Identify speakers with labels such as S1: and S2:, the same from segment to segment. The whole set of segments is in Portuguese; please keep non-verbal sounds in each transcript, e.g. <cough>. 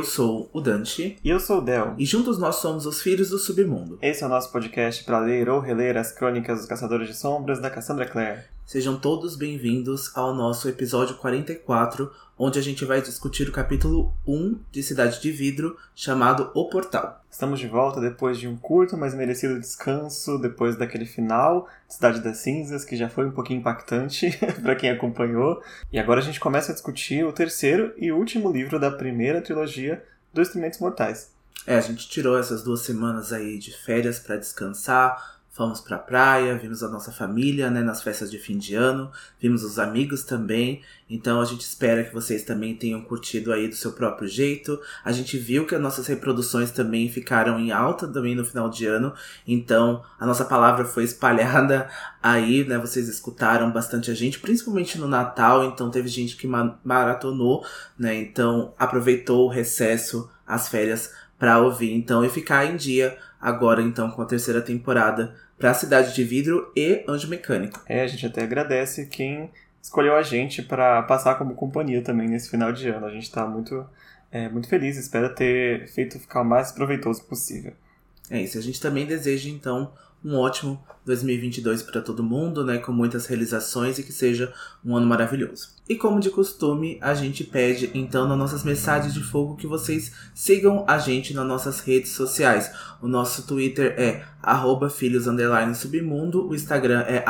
S1: Eu sou o Dante.
S2: E eu sou o Del.
S1: E juntos nós somos os Filhos do Submundo.
S2: Esse é o nosso podcast para ler ou reler as crônicas dos Caçadores de Sombras da Cassandra Clare.
S1: Sejam todos bem-vindos ao nosso episódio 44, onde a gente vai discutir o capítulo 1 de Cidade de Vidro, chamado O Portal.
S2: Estamos de volta depois de um curto, mas merecido descanso, depois daquele final, Cidade das Cinzas, que já foi um pouquinho impactante <laughs> para quem acompanhou. E agora a gente começa a discutir o terceiro e último livro da primeira trilogia dos Instrumentos Mortais.
S1: É, a gente tirou essas duas semanas aí de férias para descansar, Fomos pra praia, vimos a nossa família, né, nas festas de fim de ano, vimos os amigos também. Então a gente espera que vocês também tenham curtido aí do seu próprio jeito. A gente viu que as nossas reproduções também ficaram em alta também no final de ano. Então a nossa palavra foi espalhada <laughs> aí, né? Vocês escutaram bastante a gente, principalmente no Natal. Então teve gente que maratonou, né? Então aproveitou o recesso, as férias para ouvir então e ficar em dia agora então com a terceira temporada para Cidade de Vidro e Anjo Mecânico.
S2: É, a gente até agradece quem escolheu a gente para passar como companhia também nesse final de ano. A gente está muito, é, muito feliz, espera ter feito ficar o mais proveitoso possível.
S1: É isso, a gente também deseja então um ótimo 2022 para todo mundo, né, com muitas realizações e que seja um ano maravilhoso. E como de costume, a gente pede então nas nossas mensagens de fogo que vocês sigam a gente nas nossas redes sociais. O nosso Twitter é filhos submundo, o Instagram é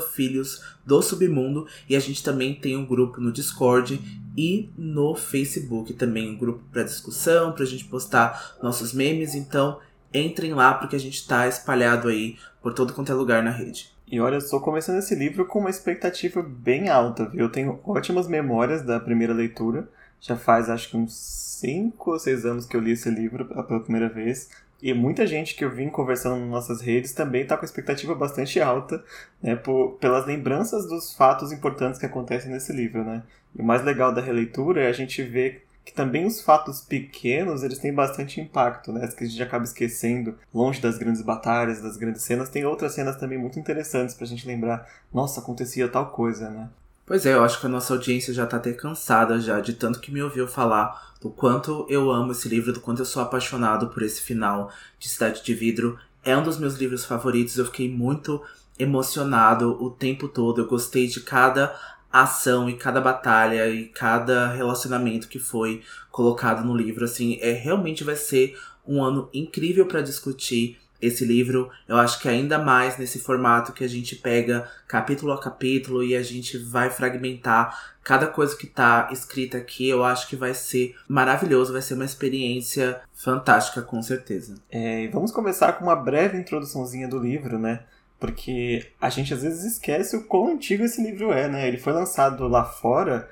S1: filhos do submundo e a gente também tem um grupo no Discord e no Facebook também um grupo para discussão, para a gente postar nossos memes. Então entrem lá porque a gente tá espalhado aí por todo quanto é lugar na rede.
S2: E olha, eu estou começando esse livro com uma expectativa bem alta, viu? Eu tenho ótimas memórias da primeira leitura. Já faz acho que uns 5 ou 6 anos que eu li esse livro pela primeira vez. E muita gente que eu vim conversando nas nossas redes também está com expectativa bastante alta, né, por, pelas lembranças dos fatos importantes que acontecem nesse livro, né. E o mais legal da releitura é a gente ver que também os fatos pequenos eles têm bastante impacto, né? Que a gente acaba esquecendo, longe das grandes batalhas, das grandes cenas, tem outras cenas também muito interessantes pra gente lembrar, nossa, acontecia tal coisa, né?
S1: Pois é, eu acho que a nossa audiência já tá até cansada já de tanto que me ouviu falar do quanto eu amo esse livro, do quanto eu sou apaixonado por esse final de Cidade de Vidro. É um dos meus livros favoritos, eu fiquei muito emocionado o tempo todo. Eu gostei de cada ação e cada batalha e cada relacionamento que foi colocado no livro. Assim, é realmente vai ser um ano incrível para discutir esse livro. Eu acho que ainda mais nesse formato que a gente pega capítulo a capítulo e a gente vai fragmentar cada coisa que tá escrita aqui. Eu acho que vai ser maravilhoso, vai ser uma experiência fantástica, com certeza.
S2: É, vamos começar com uma breve introduçãozinha do livro, né? Porque a gente às vezes esquece o quão antigo esse livro é, né? Ele foi lançado lá fora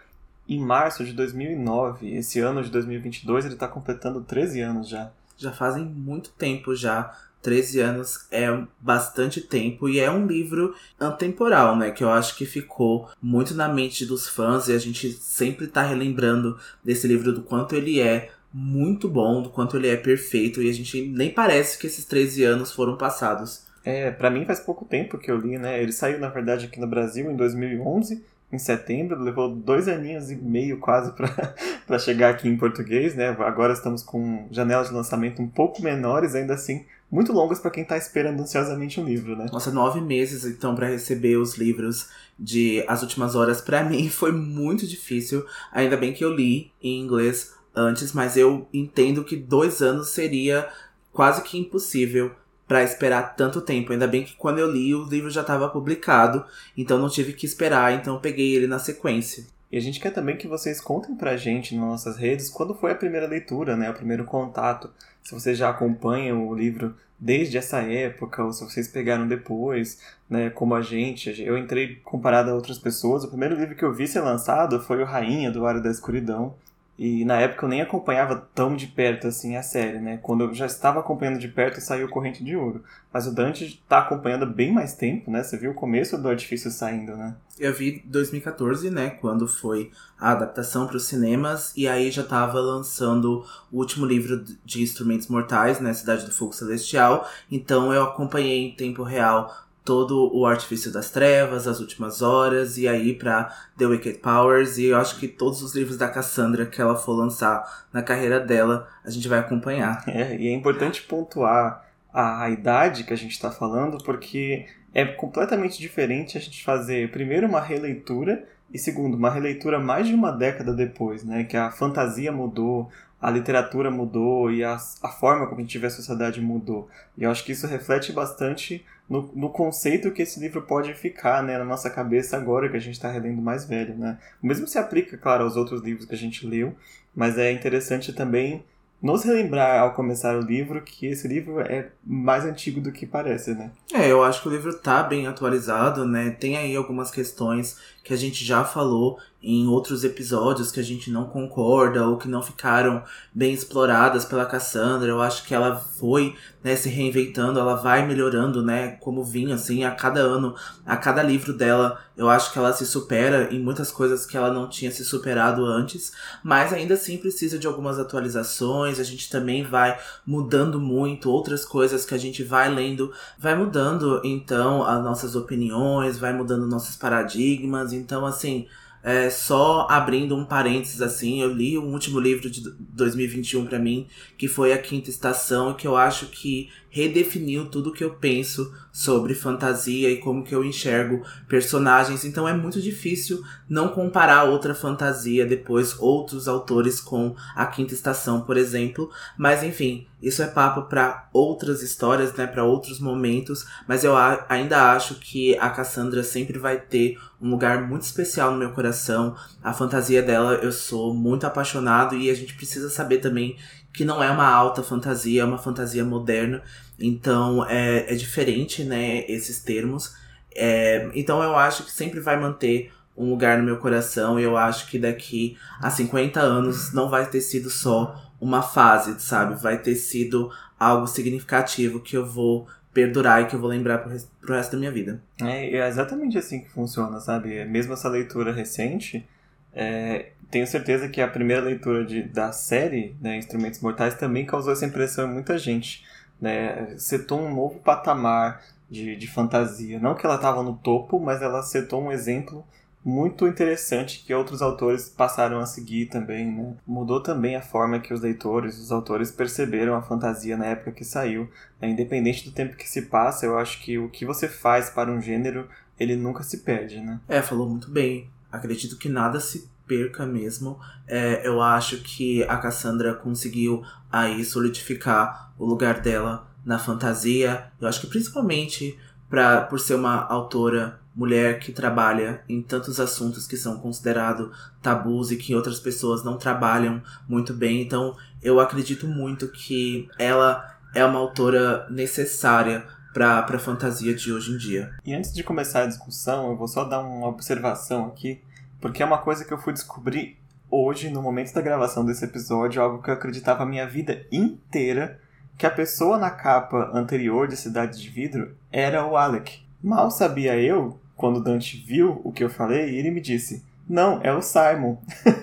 S2: em março de 2009. Esse ano de 2022 ele está completando 13 anos já.
S1: Já fazem muito tempo já. 13 anos é bastante tempo e é um livro antemporal, né? Que eu acho que ficou muito na mente dos fãs e a gente sempre tá relembrando desse livro do quanto ele é muito bom, do quanto ele é perfeito e a gente nem parece que esses 13 anos foram passados.
S2: É, para mim faz pouco tempo que eu li, né? Ele saiu, na verdade, aqui no Brasil em 2011, em setembro, levou dois aninhos e meio quase para <laughs> chegar aqui em português, né? Agora estamos com janelas de lançamento um pouco menores, ainda assim, muito longas para quem está esperando ansiosamente um livro, né?
S1: Nossa, nove meses então para receber os livros de As Últimas Horas para mim <laughs> foi muito difícil. Ainda bem que eu li em inglês antes, mas eu entendo que dois anos seria quase que impossível para esperar tanto tempo. Ainda bem que quando eu li, o livro já estava publicado, então não tive que esperar, então peguei ele na sequência.
S2: E a gente quer também que vocês contem pra gente nas nossas redes quando foi a primeira leitura, né, o primeiro contato. Se vocês já acompanham o livro desde essa época, ou se vocês pegaram depois, né, como a gente. Eu entrei comparado a outras pessoas. O primeiro livro que eu vi ser lançado foi o Rainha, do Vale da Escuridão. E na época eu nem acompanhava tão de perto assim a série, né? Quando eu já estava acompanhando de perto, saiu Corrente de Ouro. Mas o Dante está acompanhando bem mais tempo, né? Você viu o começo do Artifício saindo, né?
S1: Eu vi 2014, né? Quando foi a adaptação para os cinemas. E aí já estava lançando o último livro de Instrumentos Mortais, né? Cidade do Fogo Celestial. Então eu acompanhei em tempo real todo o Artifício das Trevas, As Últimas Horas, e aí pra The Wicked Powers, e eu acho que todos os livros da Cassandra que ela for lançar na carreira dela, a gente vai acompanhar. <laughs>
S2: É, e é importante pontuar a idade que a gente está falando, porque é completamente diferente a gente fazer, primeiro, uma releitura, e segundo, uma releitura mais de uma década depois, né? Que a fantasia mudou, a literatura mudou e a, a forma como a gente vê a sociedade mudou. E eu acho que isso reflete bastante no, no conceito que esse livro pode ficar né, na nossa cabeça agora que a gente está relendo mais velho. Né? O mesmo se aplica, claro, aos outros livros que a gente leu, mas é interessante também nos relembrar ao começar o livro que esse livro é mais antigo do que parece, né?
S1: É, eu acho que o livro tá bem atualizado, né? Tem aí algumas questões que a gente já falou em outros episódios que a gente não concorda ou que não ficaram bem exploradas pela Cassandra. Eu acho que ela foi né, se reinventando, ela vai melhorando, né? Como vinha, assim, a cada ano, a cada livro dela, eu acho que ela se supera em muitas coisas que ela não tinha se superado antes, mas ainda assim precisa de algumas atualizações. A gente também vai mudando muito, outras coisas que a gente vai lendo, vai mudando então as nossas opiniões, vai mudando nossos paradigmas. Então, assim é, só abrindo um parênteses assim, eu li o último livro de 2021 para mim, que foi A Quinta Estação, que eu acho que redefiniu tudo que eu penso sobre fantasia e como que eu enxergo personagens. Então é muito difícil não comparar outra fantasia depois outros autores com A Quinta Estação, por exemplo. Mas enfim, isso é papo para outras histórias, né, para outros momentos, mas eu ainda acho que a Cassandra sempre vai ter um lugar muito especial no meu coração. A fantasia dela eu sou muito apaixonado e a gente precisa saber também que não é uma alta fantasia, é uma fantasia moderna. Então é, é diferente, né, esses termos. É, então eu acho que sempre vai manter um lugar no meu coração e eu acho que daqui a 50 anos não vai ter sido só uma fase, sabe? Vai ter sido algo significativo que eu vou perdurar e que eu vou lembrar pro, resto, pro resto da minha vida.
S2: É, é exatamente assim que funciona, sabe? Mesmo essa leitura recente, é, tenho certeza que a primeira leitura de, da série, né, Instrumentos Mortais, também causou essa impressão em muita gente. Né? Setou um novo patamar de, de fantasia. Não que ela estava no topo, mas ela setou um exemplo muito interessante que outros autores passaram a seguir também. Né? Mudou também a forma que os leitores, os autores perceberam a fantasia na época que saiu. Né? Independente do tempo que se passa, eu acho que o que você faz para um gênero, ele nunca se perde. Né?
S1: É, falou muito bem. Acredito que nada se perca mesmo. É, eu acho que a Cassandra conseguiu aí solidificar o lugar dela na fantasia. Eu acho que principalmente pra, por ser uma autora mulher que trabalha em tantos assuntos que são considerados tabus e que outras pessoas não trabalham muito bem. Então eu acredito muito que ela é uma autora necessária para a fantasia de hoje em dia.
S2: E antes de começar a discussão, eu vou só dar uma observação aqui porque é uma coisa que eu fui descobrir hoje, no momento da gravação desse episódio, algo que eu acreditava a minha vida inteira, que a pessoa na capa anterior de Cidade de Vidro era o Alec. Mal sabia eu, quando Dante viu o que eu falei, ele me disse: Não, é o Simon.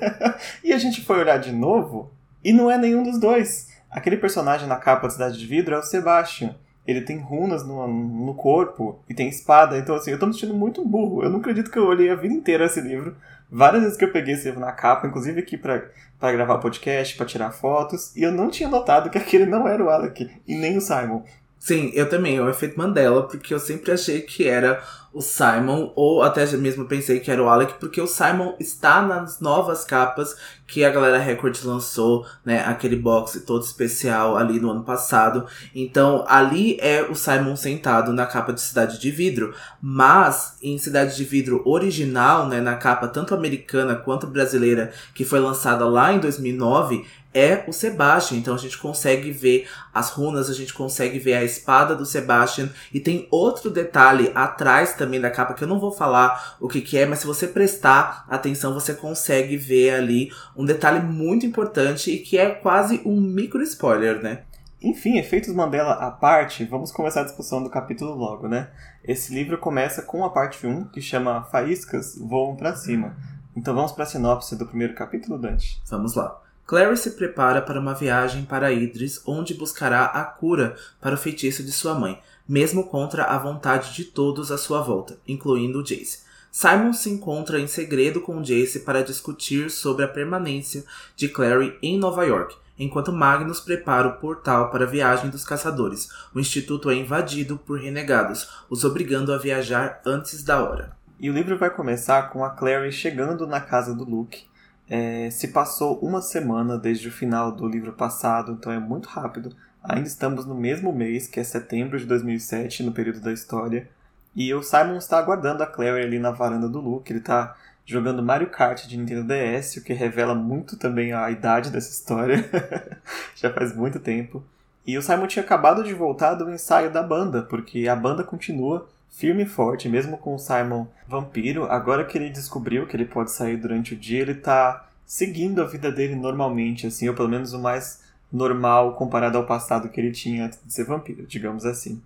S2: <laughs> e a gente foi olhar de novo e não é nenhum dos dois. Aquele personagem na capa da Cidade de Vidro é o Sebastian ele tem runas no, no corpo e tem espada. Então, assim, eu tô me sentindo muito burro. Eu não acredito que eu olhei a vida inteira esse livro. Várias vezes que eu peguei esse livro na capa, inclusive aqui pra gravar podcast, pra tirar fotos, e eu não tinha notado que aquele não era o Alec e nem o Simon.
S1: Sim, eu também, é o efeito Mandela, porque eu sempre achei que era o Simon, ou até mesmo pensei que era o Alec, porque o Simon está nas novas capas que a galera Record lançou, né? Aquele box todo especial ali no ano passado. Então, ali é o Simon sentado na capa de Cidade de Vidro. Mas, em Cidade de Vidro original, né? Na capa tanto americana quanto brasileira, que foi lançada lá em 2009, é o Sebastian. Então a gente consegue ver as runas, a gente consegue ver a espada do Sebastian. E tem outro detalhe atrás também da capa que eu não vou falar o que, que é, mas se você prestar atenção, você consegue ver ali um detalhe muito importante e que é quase um micro spoiler, né?
S2: Enfim, efeitos Mandela à parte, vamos começar a discussão do capítulo logo, né? Esse livro começa com a parte 1, que chama Faíscas Voam para Cima. Então vamos para a sinopse do primeiro capítulo, Dante?
S1: Vamos lá. Clary se prepara para uma viagem para Idris, onde buscará a cura para o feitiço de sua mãe, mesmo contra a vontade de todos à sua volta, incluindo Jace. Simon se encontra em segredo com Jace para discutir sobre a permanência de Clary em Nova York, enquanto Magnus prepara o portal para a viagem dos caçadores. O instituto é invadido por renegados, os obrigando a viajar antes da hora.
S2: E o livro vai começar com a Clary chegando na casa do Luke. É, se passou uma semana desde o final do livro passado, então é muito rápido. Ainda estamos no mesmo mês, que é setembro de 2007, no período da história. E o Simon está aguardando a Clary ali na varanda do Luke. Ele está jogando Mario Kart de Nintendo DS, o que revela muito também a idade dessa história. <laughs> Já faz muito tempo. E o Simon tinha acabado de voltar do ensaio da banda, porque a banda continua firme e forte, mesmo com o Simon vampiro. Agora que ele descobriu que ele pode sair durante o dia, ele tá seguindo a vida dele normalmente, assim, ou pelo menos o mais normal comparado ao passado que ele tinha antes de ser vampiro, digamos assim.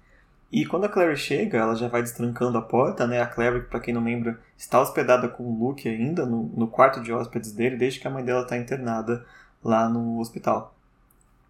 S2: E quando a Clary chega, ela já vai destrancando a porta, né? A Clary, para quem não lembra, está hospedada com o Luke ainda no, no quarto de hóspedes dele, desde que a mãe dela está internada lá no hospital.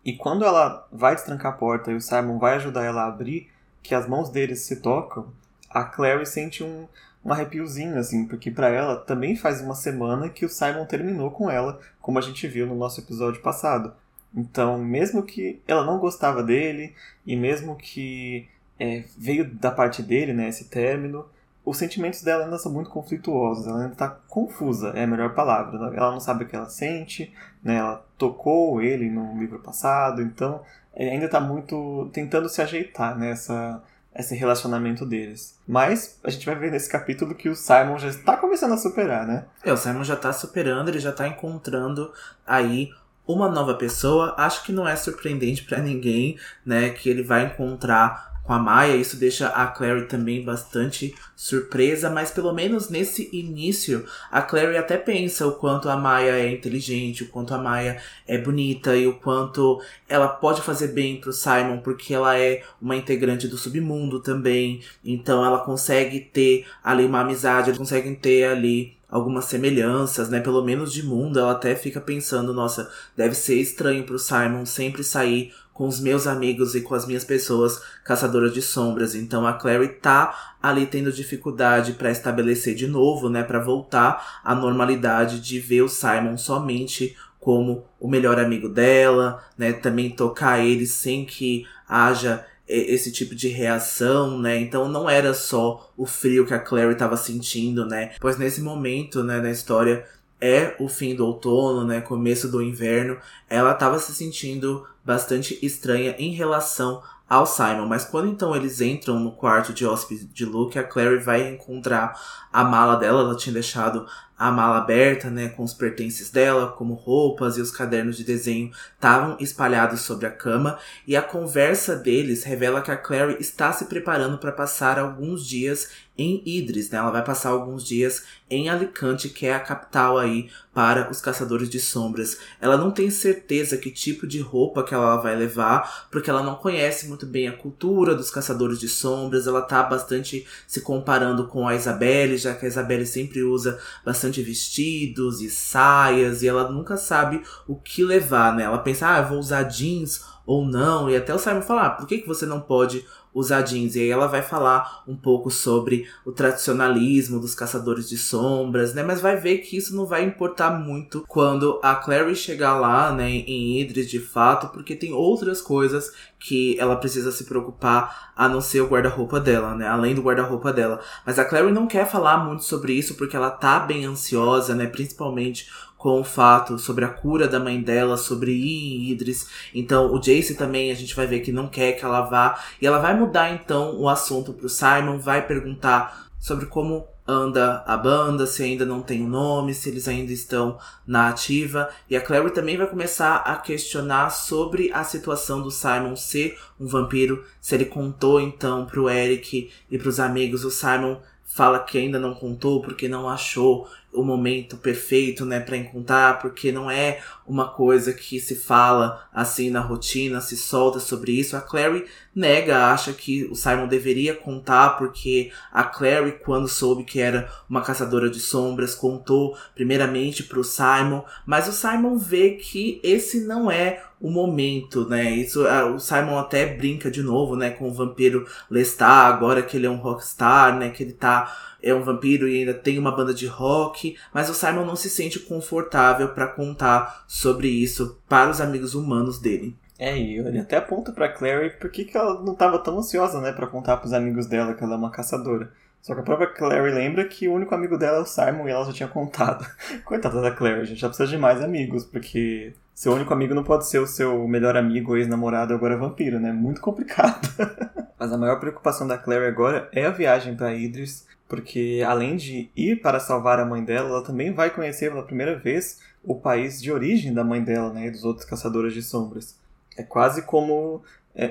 S2: E quando ela vai destrancar a porta e o Simon vai ajudar ela a abrir, que as mãos deles se tocam, a Clary sente um, um arrepiozinho, assim, porque para ela também faz uma semana que o Simon terminou com ela, como a gente viu no nosso episódio passado. Então, mesmo que ela não gostava dele, e mesmo que é, veio da parte dele, né, esse término, os sentimentos dela ainda são muito conflituosos, ela ainda está confusa, é a melhor palavra. Ela não sabe o que ela sente, né, ela tocou ele no livro passado, então é, ainda está muito tentando se ajeitar nessa. Né, esse relacionamento deles. Mas a gente vai ver nesse capítulo que o Simon já está começando a superar, né?
S1: É, o Simon já está superando, ele já está encontrando aí uma nova pessoa. Acho que não é surpreendente para ninguém, né, que ele vai encontrar com a Maia. Isso deixa a Clary também bastante surpresa, mas pelo menos nesse início, a Clary até pensa o quanto a Maia é inteligente, o quanto a Maia é bonita e o quanto ela pode fazer bem pro Simon, porque ela é uma integrante do submundo também. Então ela consegue ter ali uma amizade, eles conseguem ter ali algumas semelhanças, né? Pelo menos de mundo, ela até fica pensando, nossa, deve ser estranho pro Simon sempre sair com os meus amigos e com as minhas pessoas caçadoras de sombras. Então a Clary tá ali tendo dificuldade para estabelecer de novo, né, para voltar à normalidade de ver o Simon somente como o melhor amigo dela, né, também tocar ele sem que haja esse tipo de reação, né? Então não era só o frio que a Clary estava sentindo, né? Pois nesse momento, né, na história é o fim do outono, né, começo do inverno, ela estava se sentindo bastante estranha em relação ao Simon. Mas quando então eles entram no quarto de hóspede de Luke, a Clary vai encontrar a mala dela. Ela tinha deixado a mala aberta, né, com os pertences dela, como roupas e os cadernos de desenho, estavam espalhados sobre a cama. E a conversa deles revela que a Clary está se preparando para passar alguns dias em Idris, né? Ela vai passar alguns dias em Alicante, que é a capital aí para os caçadores de sombras. Ela não tem certeza que tipo de roupa que ela vai levar, porque ela não conhece muito bem a cultura dos caçadores de sombras. Ela tá bastante se comparando com a Isabelle, já que a Isabelle sempre usa bastante vestidos e saias e ela nunca sabe o que levar, né? Ela pensa, ah, eu vou usar jeans ou não, e até o Simon falar, ah, por que, que você não pode usar jeans. E aí ela vai falar um pouco sobre o tradicionalismo dos caçadores de sombras, né? Mas vai ver que isso não vai importar muito quando a Clary chegar lá, né, em Idris de fato, porque tem outras coisas que ela precisa se preocupar a não ser o guarda-roupa dela, né? Além do guarda-roupa dela. Mas a Clary não quer falar muito sobre isso porque ela tá bem ansiosa, né? Principalmente com o fato sobre a cura da mãe dela, sobre em Idris. Então o Jace também a gente vai ver que não quer que ela vá. E ela vai mudar então o assunto pro Simon, vai perguntar sobre como anda a banda, se ainda não tem o nome, se eles ainda estão na ativa. E a Clary também vai começar a questionar sobre a situação do Simon ser um vampiro, se ele contou então pro Eric e pros amigos. O Simon fala que ainda não contou porque não achou o momento perfeito, né, para encontrar, porque não é uma coisa que se fala assim na rotina, se solta sobre isso. A Clary nega, acha que o Simon deveria contar, porque a Clary, quando soube que era uma caçadora de sombras, contou primeiramente pro Simon, mas o Simon vê que esse não é o momento, né? Isso, o Simon até brinca de novo, né, com o vampiro Lestat, agora que ele é um rockstar, né, que ele tá é um vampiro e ainda tem uma banda de rock, mas o Simon não se sente confortável para contar sobre isso para os amigos humanos dele.
S2: É, e ele até aponta pra Clary por que, que ela não estava tão ansiosa, né, para contar pros amigos dela que ela é uma caçadora. Só que a própria Clary lembra que o único amigo dela é o Simon e ela já tinha contado. <laughs> Coitada da Clary, a gente já precisa de mais amigos, porque seu único amigo não pode ser o seu melhor amigo, ex-namorado, agora vampiro, né? Muito complicado. <laughs> Mas a maior preocupação da Clary agora é a viagem para Idris, porque além de ir para salvar a mãe dela, ela também vai conhecer pela primeira vez o país de origem da mãe dela, né? E dos outros caçadores de sombras. É quase como é,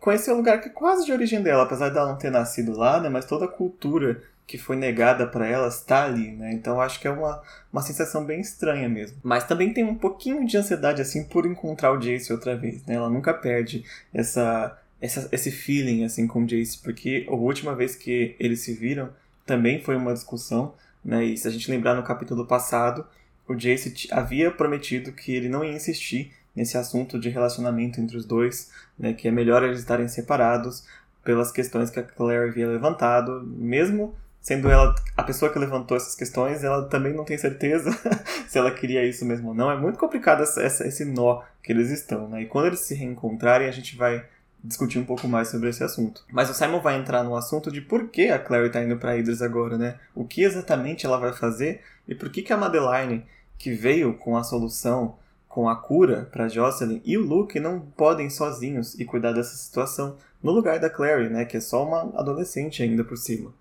S2: conhecer o lugar que é quase de origem dela, apesar dela não ter nascido lá, né, mas toda a cultura que foi negada para ela está ali, né? Então acho que é uma, uma sensação bem estranha mesmo. Mas também tem um pouquinho de ansiedade assim por encontrar o Jace outra vez, né? Ela nunca perde essa, essa esse feeling assim com o Jace, porque a última vez que eles se viram também foi uma discussão, né? E se a gente lembrar no capítulo passado, o Jace havia prometido que ele não ia insistir nesse assunto de relacionamento entre os dois, né, que é melhor eles estarem separados pelas questões que a Claire havia levantado, mesmo sendo ela a pessoa que levantou essas questões, ela também não tem certeza <laughs> se ela queria isso mesmo ou não. É muito complicado essa, esse nó que eles estão, né? E quando eles se reencontrarem, a gente vai discutir um pouco mais sobre esse assunto. Mas o Simon vai entrar no assunto de por que a Claire está indo para Idris agora, né? O que exatamente ela vai fazer e por que, que a Madeline, que veio com a solução com a cura para Jocelyn e o Luke não podem sozinhos e cuidar dessa situação no lugar da Clary, né, que é só uma adolescente ainda por cima.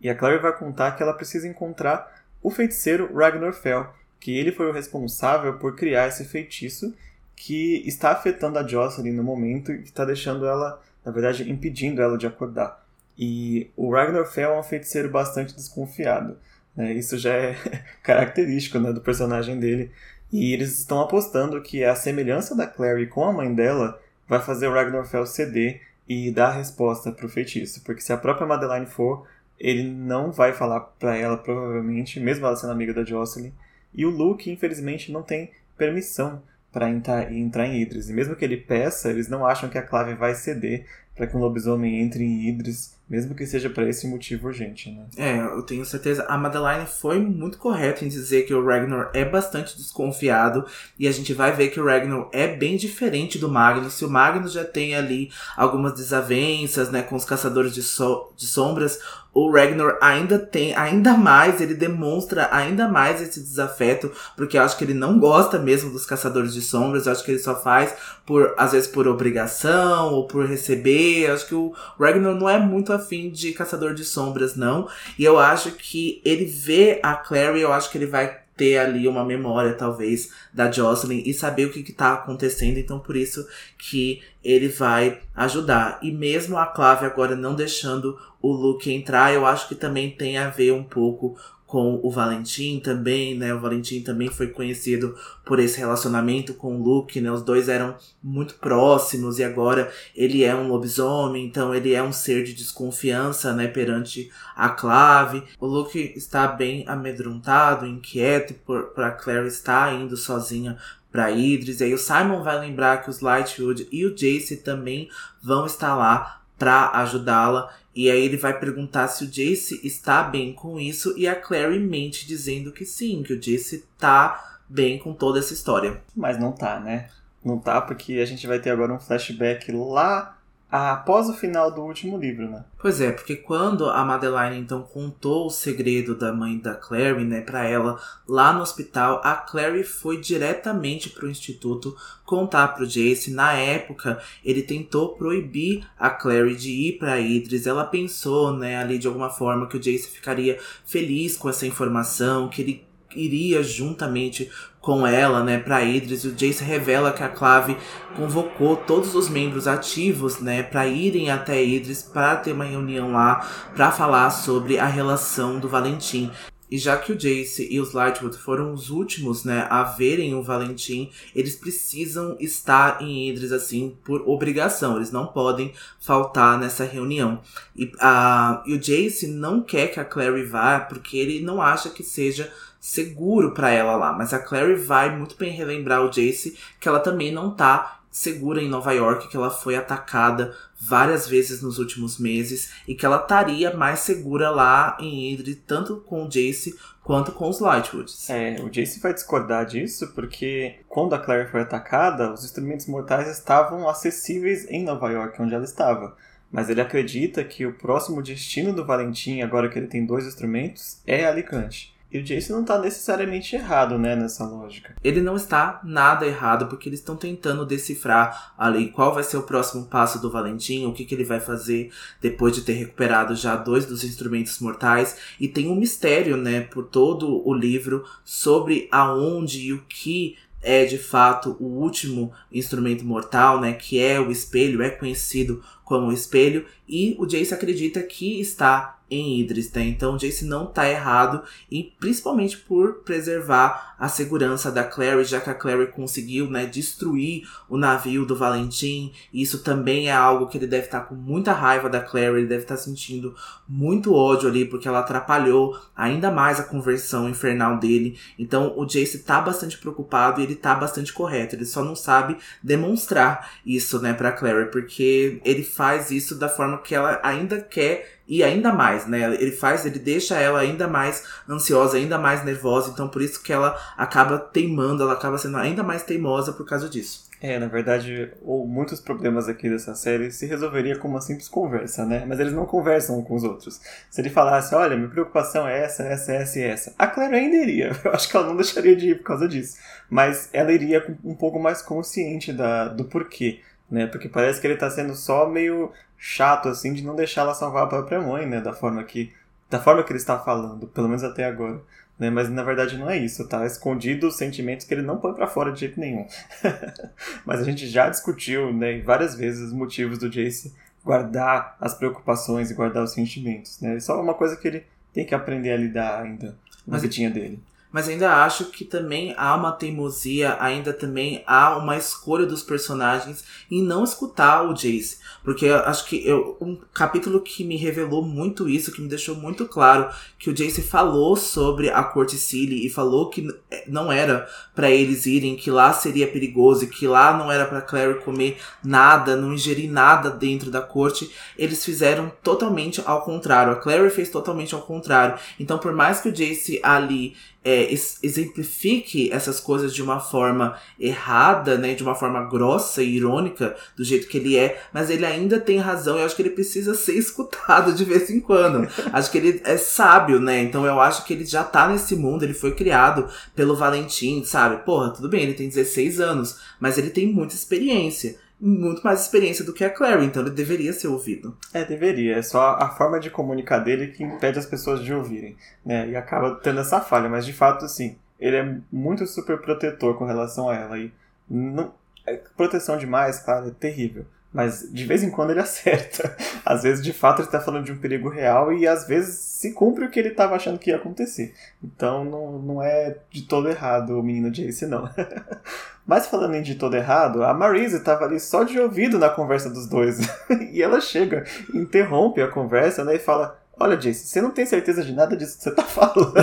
S2: E a Clary vai contar que ela precisa encontrar o feiticeiro Ragnar Fell, que ele foi o responsável por criar esse feitiço que está afetando a Jocelyn no momento e está deixando ela, na verdade, impedindo ela de acordar. E o Ragnar Fell é um feiticeiro bastante desconfiado. Né? Isso já é <laughs> característico né, do personagem dele. E eles estão apostando que a semelhança da Clary com a mãe dela vai fazer o Ragnarfell ceder e dar a resposta pro feitiço. Porque se a própria Madeline for, ele não vai falar para ela, provavelmente, mesmo ela sendo amiga da Jocelyn. E o Luke, infelizmente, não tem permissão para entrar, entrar em Idris. E mesmo que ele peça, eles não acham que a Clave vai ceder para que um lobisomem entre em Idris, mesmo que seja para esse motivo urgente, né?
S1: É, eu tenho certeza. A Madeline foi muito correta em dizer que o Ragnar é bastante desconfiado e a gente vai ver que o Ragnar é bem diferente do Magnus. Se o Magnus já tem ali algumas desavenças, né, com os caçadores de, so de sombras, o Ragnar ainda tem, ainda mais, ele demonstra ainda mais esse desafeto, porque eu acho que ele não gosta mesmo dos caçadores de sombras, eu acho que ele só faz por, às vezes por obrigação ou por receber, eu acho que o Ragnar não é muito afim de caçador de sombras, não, e eu acho que ele vê a Clary, eu acho que ele vai ter ali uma memória, talvez, da Jocelyn e saber o que, está acontecendo. Então, por isso que ele vai ajudar. E mesmo a Clave agora não deixando o Luke entrar, eu acho que também tem a ver um pouco com o Valentim também, né? O Valentim também foi conhecido por esse relacionamento com o Luke, né? Os dois eram muito próximos e agora ele é um lobisomem, então ele é um ser de desconfiança, né? Perante a Clave. O Luke está bem amedrontado, inquieto por, por a Claire estar indo sozinha para Idris. E aí o Simon vai lembrar que os Lightwood e o Jace também vão estar lá para ajudá-la. E aí ele vai perguntar se o Jace está bem com isso e a Clary mente dizendo que sim, que o Jace tá bem com toda essa história.
S2: Mas não tá, né? Não tá porque a gente vai ter agora um flashback lá após o final do último livro, né?
S1: Pois é, porque quando a Madeline então contou o segredo da mãe da Clary, né, para ela lá no hospital, a Clary foi diretamente pro instituto contar pro Jace. Na época, ele tentou proibir a Clary de ir para Idris. Ela pensou, né, ali de alguma forma que o Jace ficaria feliz com essa informação, que ele iria juntamente com ela, né, para Idris. O Jace revela que a Clave convocou todos os membros ativos, né, para irem até Idris para ter uma reunião lá para falar sobre a relação do Valentim. E já que o Jace e os Lightwood foram os últimos, né, a verem o Valentim, eles precisam estar em Idris, assim, por obrigação. Eles não podem faltar nessa reunião. E, a, e o Jace não quer que a Clary vá, porque ele não acha que seja seguro para ela lá. Mas a Clary vai muito bem relembrar o Jace que ela também não tá segura em Nova York, que ela foi atacada várias vezes nos últimos meses e que ela estaria mais segura lá em Idris, tanto com o Jace quanto com os Lightwoods.
S2: É, o Jace vai discordar disso porque quando a Claire foi atacada, os instrumentos mortais estavam acessíveis em Nova York, onde ela estava. Mas ele acredita que o próximo destino do Valentim, agora que ele tem dois instrumentos, é Alicante. E o Jason não está necessariamente errado, né, nessa lógica.
S1: Ele não está nada errado, porque eles estão tentando decifrar ali qual vai ser o próximo passo do Valentim, o que, que ele vai fazer depois de ter recuperado já dois dos instrumentos mortais. E tem um mistério, né, por todo o livro sobre aonde e o que é de fato o último instrumento mortal, né, que é o espelho, é conhecido como o espelho, e o Jace acredita que está em Idris, né? Então Jace não tá errado e principalmente por preservar a segurança da Clary, já que a Clary conseguiu, né, destruir o navio do Valentim. Isso também é algo que ele deve estar tá com muita raiva da Clary, ele deve estar tá sentindo muito ódio ali porque ela atrapalhou ainda mais a conversão infernal dele. Então o Jace tá bastante preocupado e ele tá bastante correto. Ele só não sabe demonstrar isso, né, para Clary, porque ele faz isso da forma que ela ainda quer e ainda mais, né? Ele faz, ele deixa ela ainda mais ansiosa, ainda mais nervosa, então por isso que ela acaba teimando, ela acaba sendo ainda mais teimosa por causa disso.
S2: É, na verdade, ou muitos problemas aqui dessa série se resolveria com uma simples conversa, né? Mas eles não conversam com os outros. Se ele falasse, olha, minha preocupação é essa, essa, essa e essa, a Claire ainda iria. <laughs> Eu acho que ela não deixaria de ir por causa disso. Mas ela iria um pouco mais consciente da, do porquê né? Porque parece que ele tá sendo só meio chato, assim, de não deixar ela salvar a própria mãe, né? Da forma que, da forma que ele está falando, pelo menos até agora. Né? Mas na verdade não é isso, tá escondido os sentimentos que ele não põe para fora de jeito nenhum. <laughs> Mas a gente já discutiu, né, várias vezes os motivos do Jace guardar as preocupações e guardar os sentimentos, né? É só uma coisa que ele tem que aprender a lidar ainda na vidinha dele.
S1: Mas ainda acho que também há uma teimosia, ainda também há uma escolha dos personagens em não escutar o Jace. Porque acho que eu, um capítulo que me revelou muito isso, que me deixou muito claro que o Jace falou sobre a Corte Silly e falou que não era para eles irem, que lá seria perigoso e que lá não era para Clary comer nada, não ingerir nada dentro da corte. Eles fizeram totalmente ao contrário. A Clary fez totalmente ao contrário. Então, por mais que o Jace ali é, exemplifique essas coisas de uma forma errada, né, de uma forma grossa e irônica, do jeito que ele é, mas ele ainda tem razão e eu acho que ele precisa ser <laughs> escutado de vez em quando. acho que ele é sábio, né? Então eu acho que ele já tá nesse mundo, ele foi criado pelo Valentim, sabe? Porra, tudo bem, ele tem 16 anos, mas ele tem muita experiência muito mais experiência do que a Clary, então ele deveria ser ouvido.
S2: É, deveria. É só a forma de comunicar dele que impede as pessoas de ouvirem, né? E acaba tendo essa falha, mas de fato, sim, ele é muito super protetor com relação a ela. E não, é, proteção demais, claro, é terrível. Mas de vez em quando ele <laughs> acerta. Às vezes, de fato, ele está falando de um perigo real e às vezes se cumpre o que ele estava achando que ia acontecer. Então não, não é de todo errado o menino Jace, não. <laughs> Mas falando em de todo errado, a Marise estava ali só de ouvido na conversa dos dois. <laughs> e ela chega, interrompe a conversa né, e fala: Olha, Jace, você não tem certeza de nada disso que você está falando.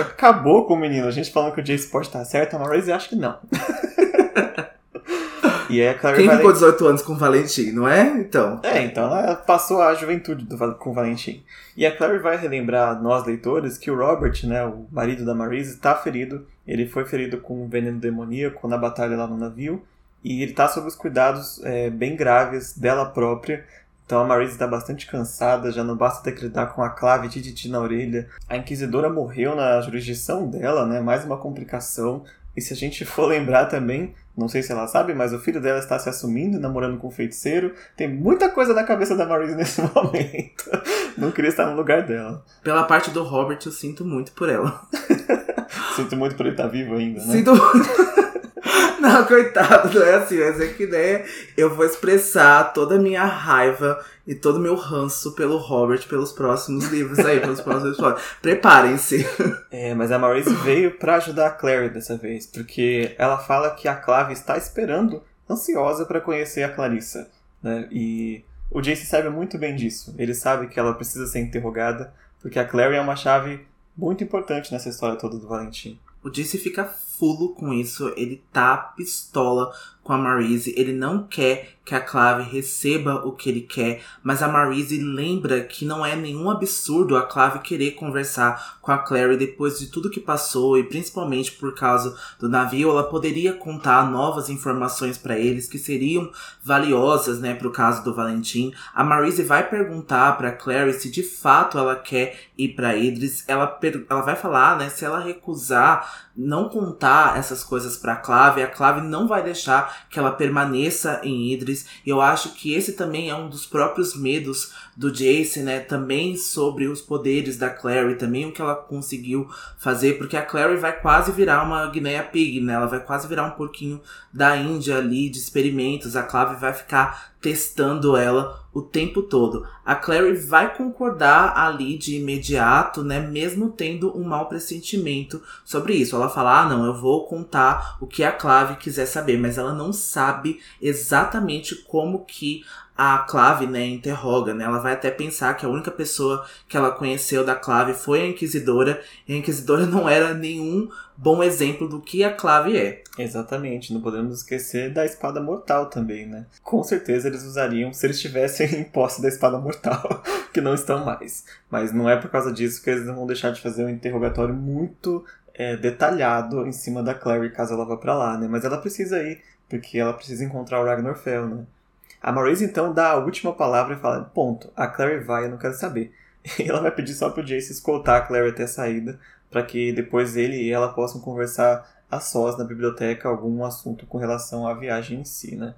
S2: Acabou com o menino. A gente falando que o Jace pode estar certo, a Marise acha que não.
S1: E é Quem ficou 18 anos com Valentim, não é? Então.
S2: É, então ela passou a juventude do, com Valentim. E a Clary vai relembrar nós leitores que o Robert, né, o marido da Marise, está ferido. Ele foi ferido com um veneno demoníaco na batalha lá no navio. E ele está sob os cuidados é, bem graves dela própria. Então a Marise está bastante cansada, já não basta ter que lidar com a clave tititi na orelha. A Inquisidora morreu na jurisdição dela, né? Mais uma complicação. E se a gente for lembrar também, não sei se ela sabe, mas o filho dela está se assumindo, namorando com um feiticeiro. Tem muita coisa na cabeça da Marise nesse <laughs> momento. Não queria estar no lugar dela.
S1: Pela parte do Robert, eu sinto muito por ela. <laughs>
S2: sinto muito por ele estar vivo ainda, né?
S1: Sinto muito. <laughs> <laughs> Não, coitado, não é assim, mas é que né, eu vou expressar toda a minha raiva e todo o meu ranço pelo Robert pelos próximos livros aí, pelos próximos episódios. Preparem-se. <laughs>
S2: É, mas a Maurice veio para ajudar a Clary dessa vez, porque ela fala que a Clave está esperando, ansiosa para conhecer a Clarissa, né? E o Jace sabe muito bem disso. Ele sabe que ela precisa ser interrogada, porque a Clary é uma chave muito importante nessa história toda do Valentim.
S1: O Jace fica fulo com isso, ele tá pistola com a Marise, ele não quer que a Clave receba o que ele quer, mas a Marise lembra que não é nenhum absurdo a Clave querer conversar com a Clary depois de tudo que passou e principalmente por causa do navio, ela poderia contar novas informações para eles que seriam valiosas, né, pro caso do Valentim. A Marise vai perguntar para Clary se de fato ela quer ir para Idris. Ela ela vai falar, né, se ela recusar não contar essas coisas para a Clave, a Clave não vai deixar que ela permaneça em Idris. E eu acho que esse também é um dos próprios medos do Jace, né? Também sobre os poderes da Clary, também o que ela conseguiu fazer, porque a Clary vai quase virar uma Guinea Pig, né? Ela vai quase virar um porquinho da Índia ali de experimentos. A Clave vai ficar testando ela o tempo todo. A Clary vai concordar ali de imediato, né, mesmo tendo um mau pressentimento sobre isso. Ela fala: "Ah, não, eu vou contar o que a Clave quiser saber", mas ela não sabe exatamente como que a Clave, né, interroga, né? Ela vai até pensar que a única pessoa que ela conheceu da Clave foi a Inquisidora, e a Inquisidora não era nenhum bom exemplo do que a Clave é.
S2: Exatamente, não podemos esquecer da espada mortal também, né? Com certeza eles usariam se eles estivessem em <laughs> posse da espada mortal, <laughs> que não estão mais. Mas não é por causa disso que eles não vão deixar de fazer um interrogatório muito é, detalhado em cima da Clary caso ela vá para lá, né? Mas ela precisa ir, porque ela precisa encontrar o Ragnar Fell, né? A Maurice então dá a última palavra e fala: Ponto, a Clary vai, eu não quero saber. E <laughs> ela vai pedir só pro Jace escoltar a Clary até a saída, para que depois ele e ela possam conversar a sós na biblioteca algum assunto com relação à viagem em si, né?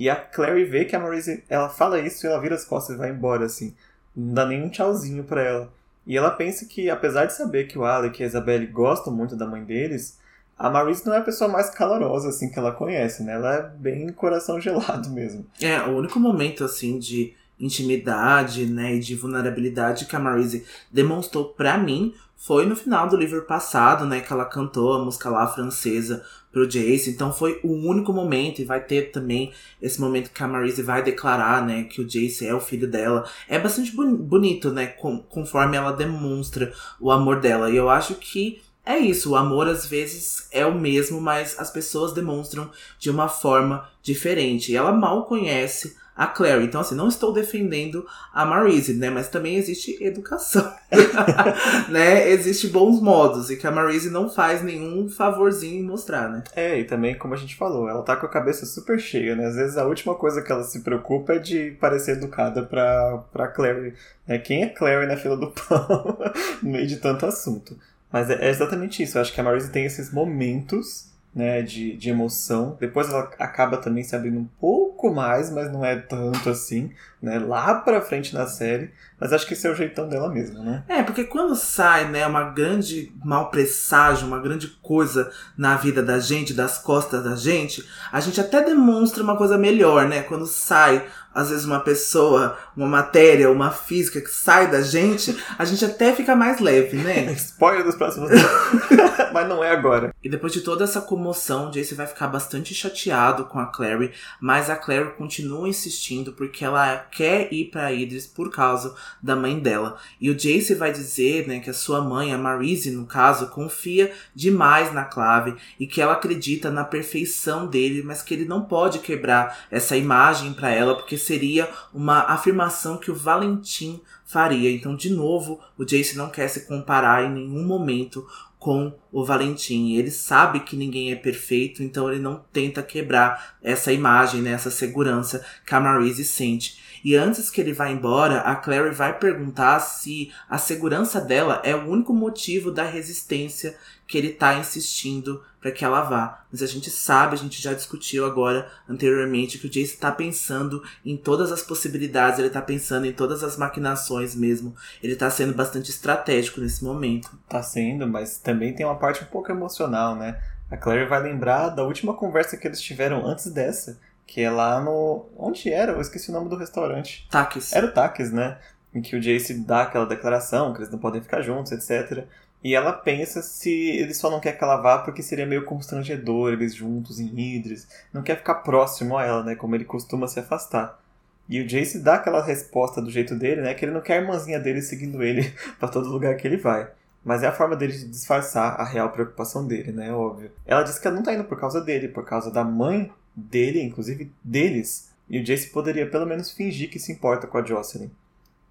S2: E a Clary vê que a Maurice, ela fala isso e ela vira as costas e vai embora, assim. Não dá nem um tchauzinho pra ela. E ela pensa que, apesar de saber que o Alec e a Isabelle gostam muito da mãe deles, a Maurice não é a pessoa mais calorosa, assim, que ela conhece, né? Ela é bem coração <laughs> gelado mesmo.
S1: É, o único momento, assim, de intimidade, né, e de vulnerabilidade que a Marise demonstrou para mim foi no final do livro passado, né, que ela cantou a música lá francesa pro Jace. Então foi o único momento e vai ter também esse momento que a Marise vai declarar, né, que o Jace é o filho dela. É bastante bonito, né, conforme ela demonstra o amor dela. E eu acho que é isso, o amor às vezes é o mesmo, mas as pessoas demonstram de uma forma diferente. E ela mal conhece a Clary. Então, assim, não estou defendendo a Marise, né? Mas também existe educação, <laughs> né? Existe bons modos e que a Marise não faz nenhum favorzinho em mostrar, né?
S2: É, e também, como a gente falou, ela tá com a cabeça super cheia, né? Às vezes a última coisa que ela se preocupa é de parecer educada pra, pra Clary. Né? Quem é Clary na fila do pão? <laughs> no meio de tanto assunto. Mas é, é exatamente isso. Eu acho que a Marise tem esses momentos né, de, de emoção. Depois ela acaba também se abrindo um pouco mais, mas não é tanto assim, né, lá pra frente na série. Mas acho que esse é o jeitão dela mesmo, né?
S1: É, porque quando sai, né, uma grande mal presságio, uma grande coisa na vida da gente, das costas da gente, a gente até demonstra uma coisa melhor, né? Quando sai às vezes uma pessoa, uma matéria, uma física que sai da gente, a gente até fica mais leve, né? <laughs>
S2: Spoiler dos próximos <laughs> Mas não é agora.
S1: E depois de toda essa comoção, Jace vai ficar bastante chateado com a Clary, mas a Clary continua insistindo porque ela quer ir para Idris por causa da mãe dela. E o Jace vai dizer, né, que a sua mãe, a Marise, no caso, confia demais na Clave e que ela acredita na perfeição dele, mas que ele não pode quebrar essa imagem para ela porque seria uma afirmação que o Valentim faria. Então, de novo, o Jace não quer se comparar em nenhum momento com o Valentim. Ele sabe que ninguém é perfeito, então ele não tenta quebrar essa imagem, né, essa segurança que a Marise sente. E antes que ele vá embora, a Clary vai perguntar se a segurança dela é o único motivo da resistência que ele tá insistindo para que ela vá. Mas a gente sabe, a gente já discutiu agora anteriormente que o Jace tá pensando em todas as possibilidades, ele tá pensando em todas as maquinações mesmo. Ele tá sendo bastante estratégico nesse momento.
S2: Tá sendo, mas também tem uma parte um pouco emocional, né? A Clary vai lembrar da última conversa que eles tiveram antes dessa, que é lá no. Onde era? Eu esqueci o nome do restaurante.
S1: Takis.
S2: Era o Takis, né? Em que o Jace dá aquela declaração que eles não podem ficar juntos, etc. E ela pensa se ele só não quer que ela vá porque seria meio constrangedor eles juntos em Idris. Não quer ficar próximo a ela, né? Como ele costuma se afastar. E o Jace dá aquela resposta do jeito dele, né? Que ele não quer a irmãzinha dele seguindo ele <laughs> para todo lugar que ele vai. Mas é a forma dele de disfarçar a real preocupação dele, né? Óbvio. Ela diz que ela não tá indo por causa dele, por causa da mãe dele, inclusive deles. E o Jace poderia pelo menos fingir que se importa com a Jocelyn.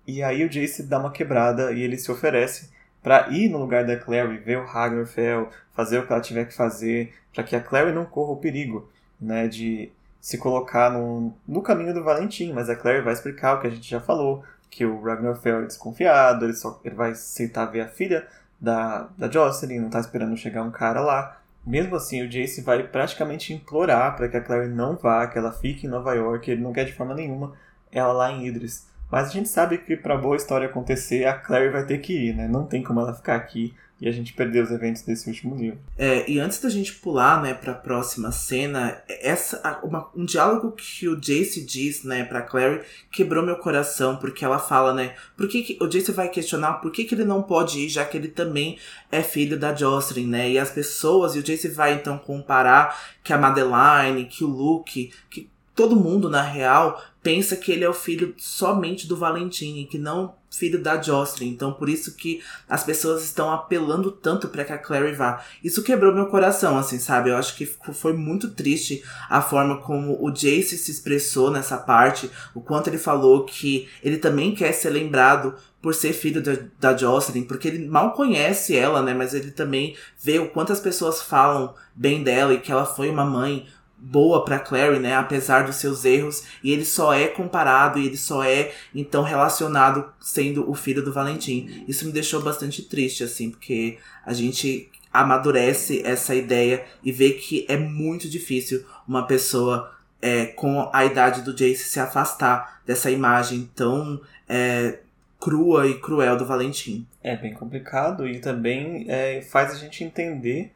S2: E aí o Jace dá uma quebrada e ele se oferece para ir no lugar da Clary, ver o Ragnarfell, fazer o que ela tiver que fazer, para que a Clary não corra o perigo, né, de se colocar no, no caminho do Valentim, mas a Claire vai explicar o que a gente já falou, que o Ragnarfell é desconfiado, ele, só, ele vai aceitar ver a filha da, da Jocelyn, não tá esperando chegar um cara lá. Mesmo assim, o Jace vai praticamente implorar para que a Claire não vá, que ela fique em Nova York, ele não quer de forma nenhuma ela lá em Idris. Mas a gente sabe que para boa história acontecer, a Claire vai ter que ir, né? Não tem como ela ficar aqui e a gente perdeu os eventos desse último livro.
S1: É, e antes da gente pular, né, para a próxima cena, essa uma, um diálogo que o Jace diz, né, para Clary quebrou meu coração porque ela fala, né, por que, que o Jace vai questionar por que, que ele não pode ir, já que ele também é filho da Jocelyn, né? E as pessoas e o Jace vai então comparar que a Madeline, que o Luke, que todo mundo na real pensa que ele é o filho somente do Valentim e que não filho da Jocelyn. Então por isso que as pessoas estão apelando tanto para que a Clary vá. Isso quebrou meu coração, assim, sabe? Eu acho que foi muito triste a forma como o Jace se expressou nessa parte, o quanto ele falou que ele também quer ser lembrado por ser filho da, da Jocelyn, porque ele mal conhece ela, né? Mas ele também vê o quanto as pessoas falam bem dela e que ela foi uma mãe boa para Clary, né, apesar dos seus erros, e ele só é comparado e ele só é então relacionado sendo o filho do Valentim. Isso me deixou bastante triste assim, porque a gente amadurece essa ideia e vê que é muito difícil uma pessoa é, com a idade do Jace se afastar dessa imagem tão é, crua e cruel do Valentim.
S2: É bem complicado e também é, faz a gente entender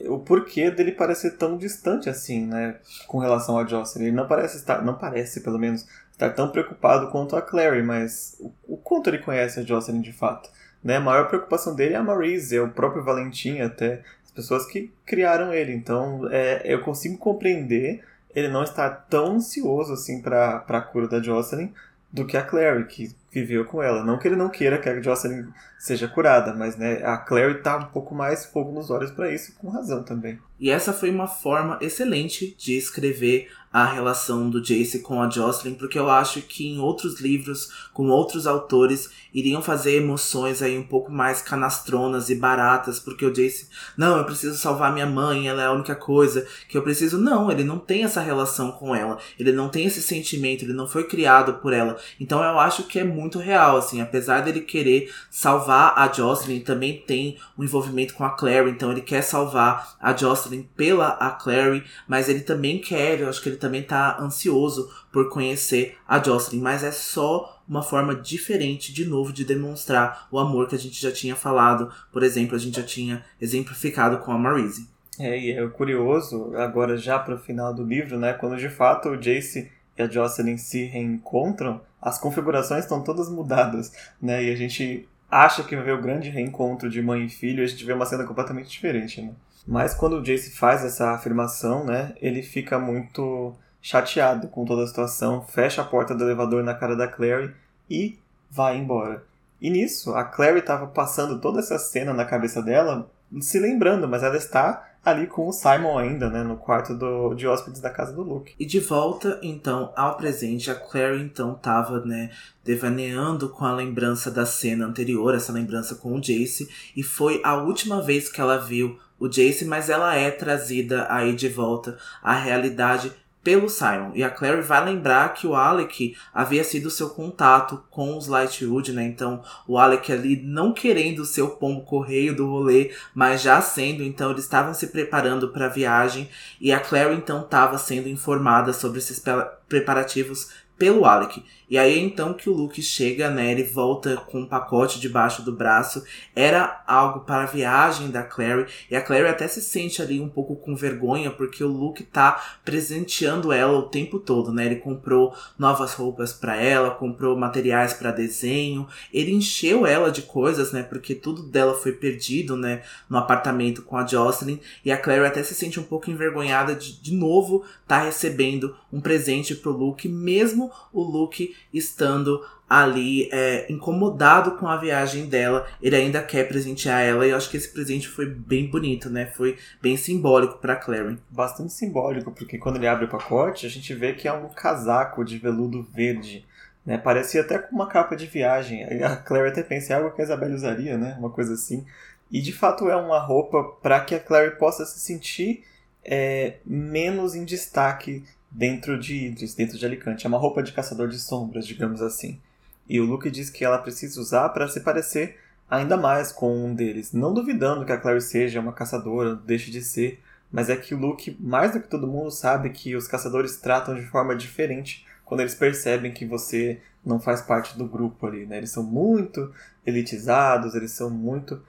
S2: o porquê dele parecer tão distante assim, né, com relação a Jocelyn. Ele não parece estar, não parece, pelo menos, estar tão preocupado quanto a Clary, mas o, o quanto ele conhece a Jocelyn de fato. Né? A maior preocupação dele é a Marise, é o próprio Valentim até, as pessoas que criaram ele. Então, é, eu consigo compreender ele não estar tão ansioso assim para a cura da Jocelyn do que a Clary, que viveu com ela. Não que ele não queira que a Jocelyn seja curada, mas né, a Clary tá um pouco mais fogo nos olhos para isso, com razão também.
S1: E essa foi uma forma excelente de escrever a relação do Jace com a Jocelyn, porque eu acho que em outros livros, com outros autores, iriam fazer emoções aí um pouco mais canastronas e baratas, porque o Jace, não, eu preciso salvar minha mãe, ela é a única coisa que eu preciso. Não, ele não tem essa relação com ela, ele não tem esse sentimento, ele não foi criado por ela. Então eu acho que é muito real, assim, apesar dele querer salvar a Jocelyn, também tem um envolvimento com a Clary, então ele quer salvar a Jocelyn pela a Clary, mas ele também quer, eu acho que ele também tá ansioso por conhecer a Jocelyn, mas é só uma forma diferente, de novo, de demonstrar o amor que a gente já tinha falado. Por exemplo, a gente já tinha exemplificado com a Marise.
S2: É, e é curioso, agora já para o final do livro, né, quando de fato o Jace e a Jocelyn se reencontram, as configurações estão todas mudadas, né, e a gente acha que vai ver o grande reencontro de mãe e filho, a gente vê uma cena completamente diferente, né. Mas quando o Jace faz essa afirmação, né, ele fica muito chateado com toda a situação, fecha a porta do elevador na cara da Clary e vai embora. E nisso, a Clary estava passando toda essa cena na cabeça dela, se lembrando, mas ela está ali com o Simon ainda, né, no quarto do, de hóspedes da casa do Luke.
S1: E de volta, então, ao presente, a Clary, então, estava né, devaneando com a lembrança da cena anterior, essa lembrança com o Jace, e foi a última vez que ela viu o Jace, mas ela é trazida aí de volta à realidade pelo Simon. E a Clary vai lembrar que o Alec havia sido seu contato com os Lightwood, né? Então, o Alec ali não querendo ser o pombo correio do rolê, mas já sendo, então eles estavam se preparando para a viagem e a Clary então estava sendo informada sobre esses preparativos pelo Alec. E aí então que o Luke chega, né? Ele volta com um pacote debaixo do braço. Era algo para a viagem da Clary. E a Clary até se sente ali um pouco com vergonha, porque o Luke tá presenteando ela o tempo todo, né? Ele comprou novas roupas para ela, comprou materiais para desenho. Ele encheu ela de coisas, né? Porque tudo dela foi perdido, né? No apartamento com a Jocelyn. E a Clary até se sente um pouco envergonhada de de novo tá recebendo um presente pro Luke, mesmo o Luke estando ali é, incomodado com a viagem dela, ele ainda quer presentear ela e eu acho que esse presente foi bem bonito, né? Foi bem simbólico para Clary.
S2: Bastante simbólico, porque quando ele abre o pacote, a gente vê que é um casaco de veludo verde. Né, parecia até com uma capa de viagem. A Clary até pensa, é algo que a Isabelle usaria, né? Uma coisa assim. E de fato é uma roupa para que a Clary possa se sentir é, menos em destaque dentro de Idris, dentro de Alicante. É uma roupa de caçador de sombras, digamos assim. E o Luke diz que ela precisa usar para se parecer ainda mais com um deles. Não duvidando que a Clary seja uma caçadora, deixe de ser, mas é que o Luke, mais do que todo mundo, sabe que os caçadores tratam de forma diferente quando eles percebem que você não faz parte do grupo ali, né? Eles são muito elitizados, eles são muito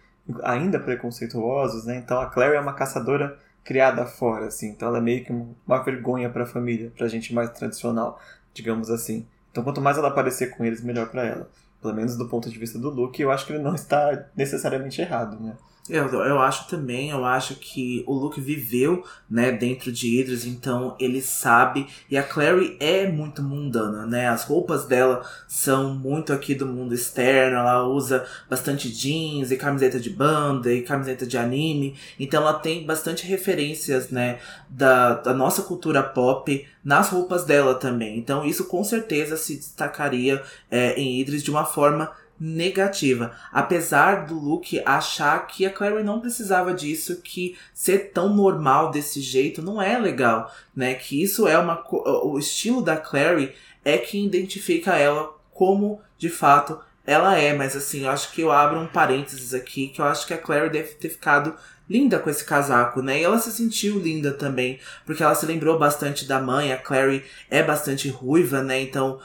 S2: ainda preconceituosos, né? Então a Clary é uma caçadora criada fora, assim. Então ela é meio que uma vergonha para a família, pra gente mais tradicional, digamos assim. Então quanto mais ela aparecer com eles, melhor para ela. Pelo menos do ponto de vista do Luke, eu acho que ele não está necessariamente errado, né?
S1: Eu, eu acho também, eu acho que o Luke viveu, né, dentro de Idris, então ele sabe. E a Clary é muito mundana, né? As roupas dela são muito aqui do mundo externo. Ela usa bastante jeans e camiseta de banda e camiseta de anime. Então ela tem bastante referências, né, da, da nossa cultura pop nas roupas dela também. Então isso com certeza se destacaria é, em Idris de uma forma negativa. Apesar do Luke achar que a Clary não precisava disso, que ser tão normal desse jeito não é legal, né? Que isso é uma o estilo da Clary é que identifica ela como de fato ela é, mas assim, eu acho que eu abro um parênteses aqui, que eu acho que a Clary deve ter ficado linda com esse casaco, né? E ela se sentiu linda também, porque ela se lembrou bastante da mãe. A Clary é bastante ruiva, né? Então,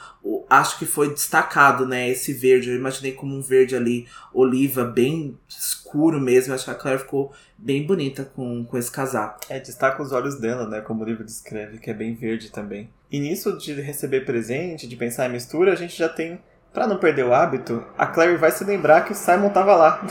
S1: acho que foi destacado, né? Esse verde. Eu imaginei como um verde ali, oliva, bem escuro mesmo. Acho que a Clary ficou bem bonita com, com esse casaco.
S2: É, destaca os olhos dela, né? Como o livro descreve, que é bem verde também. E nisso de receber presente, de pensar em mistura, a gente já tem Pra não perder o hábito, a Clary vai se lembrar que o Simon tava lá.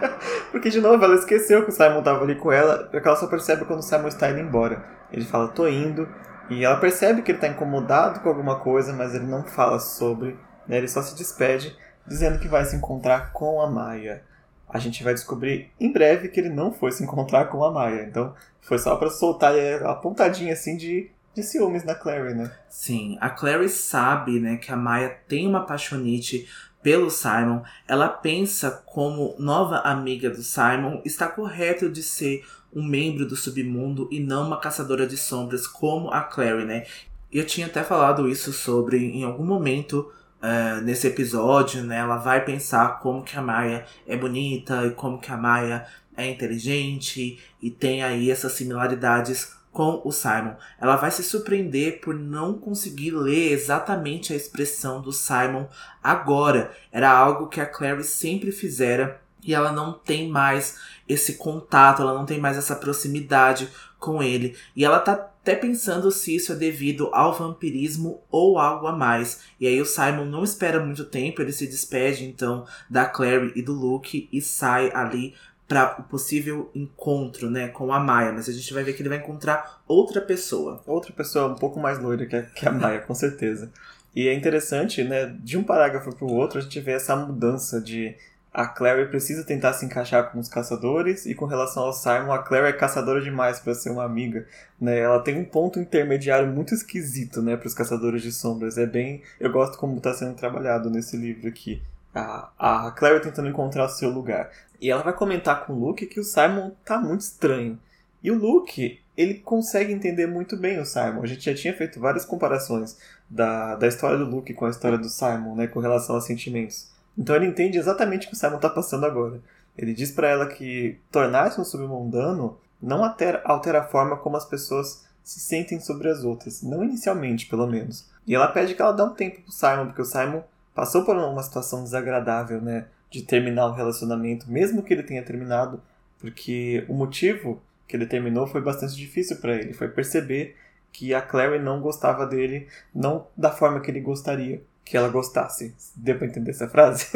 S2: <laughs> porque, de novo, ela esqueceu que o Simon tava ali com ela, porque ela só percebe quando o Simon está indo embora. Ele fala, tô indo, e ela percebe que ele tá incomodado com alguma coisa, mas ele não fala sobre, né? ele só se despede, dizendo que vai se encontrar com a Maia. A gente vai descobrir em breve que ele não foi se encontrar com a Maia, então foi só para soltar a pontadinha assim de de ciúmes da Clary, né?
S1: Sim, a Clary sabe, né, que a Maya tem uma paixonite pelo Simon. Ela pensa como nova amiga do Simon, está correto de ser um membro do submundo e não uma caçadora de sombras como a Clary, né? Eu tinha até falado isso sobre em algum momento uh, nesse episódio, né? Ela vai pensar como que a Maya é bonita e como que a Maya é inteligente e tem aí essas similaridades com o Simon. Ela vai se surpreender por não conseguir ler exatamente a expressão do Simon agora. Era algo que a Clary sempre fizera e ela não tem mais esse contato, ela não tem mais essa proximidade com ele. E ela tá até pensando se isso é devido ao vampirismo ou algo a mais. E aí o Simon não espera muito tempo, ele se despede então da Clary e do Luke e sai ali para o possível encontro, né, com a Maia, mas a gente vai ver que ele vai encontrar outra pessoa.
S2: Outra pessoa um pouco mais loira que a, que a Maia, com certeza. E é interessante, né, de um parágrafo para o outro, a gente vê essa mudança de a Clary precisa tentar se encaixar com os caçadores e com relação ao Simon, a Clary é caçadora demais para ser uma amiga, né? Ela tem um ponto intermediário muito esquisito, né, para os caçadores de sombras. É bem, eu gosto como está sendo trabalhado nesse livro aqui. A, a Clary tentando encontrar o seu lugar. E ela vai comentar com o Luke que o Simon tá muito estranho. E o Luke, ele consegue entender muito bem o Simon. A gente já tinha feito várias comparações da, da história do Luke com a história do Simon, né, com relação a sentimentos. Então ele entende exatamente o que o Simon tá passando agora. Ele diz para ela que tornar-se um submundano não altera, altera a forma como as pessoas se sentem sobre as outras, não inicialmente, pelo menos. E ela pede que ela dê um tempo pro Simon, porque o Simon passou por uma situação desagradável, né, de terminar o relacionamento, mesmo que ele tenha terminado, porque o motivo que ele terminou foi bastante difícil para ele, foi perceber que a Clary não gostava dele, não da forma que ele gostaria que ela gostasse. Deu pra entender essa frase?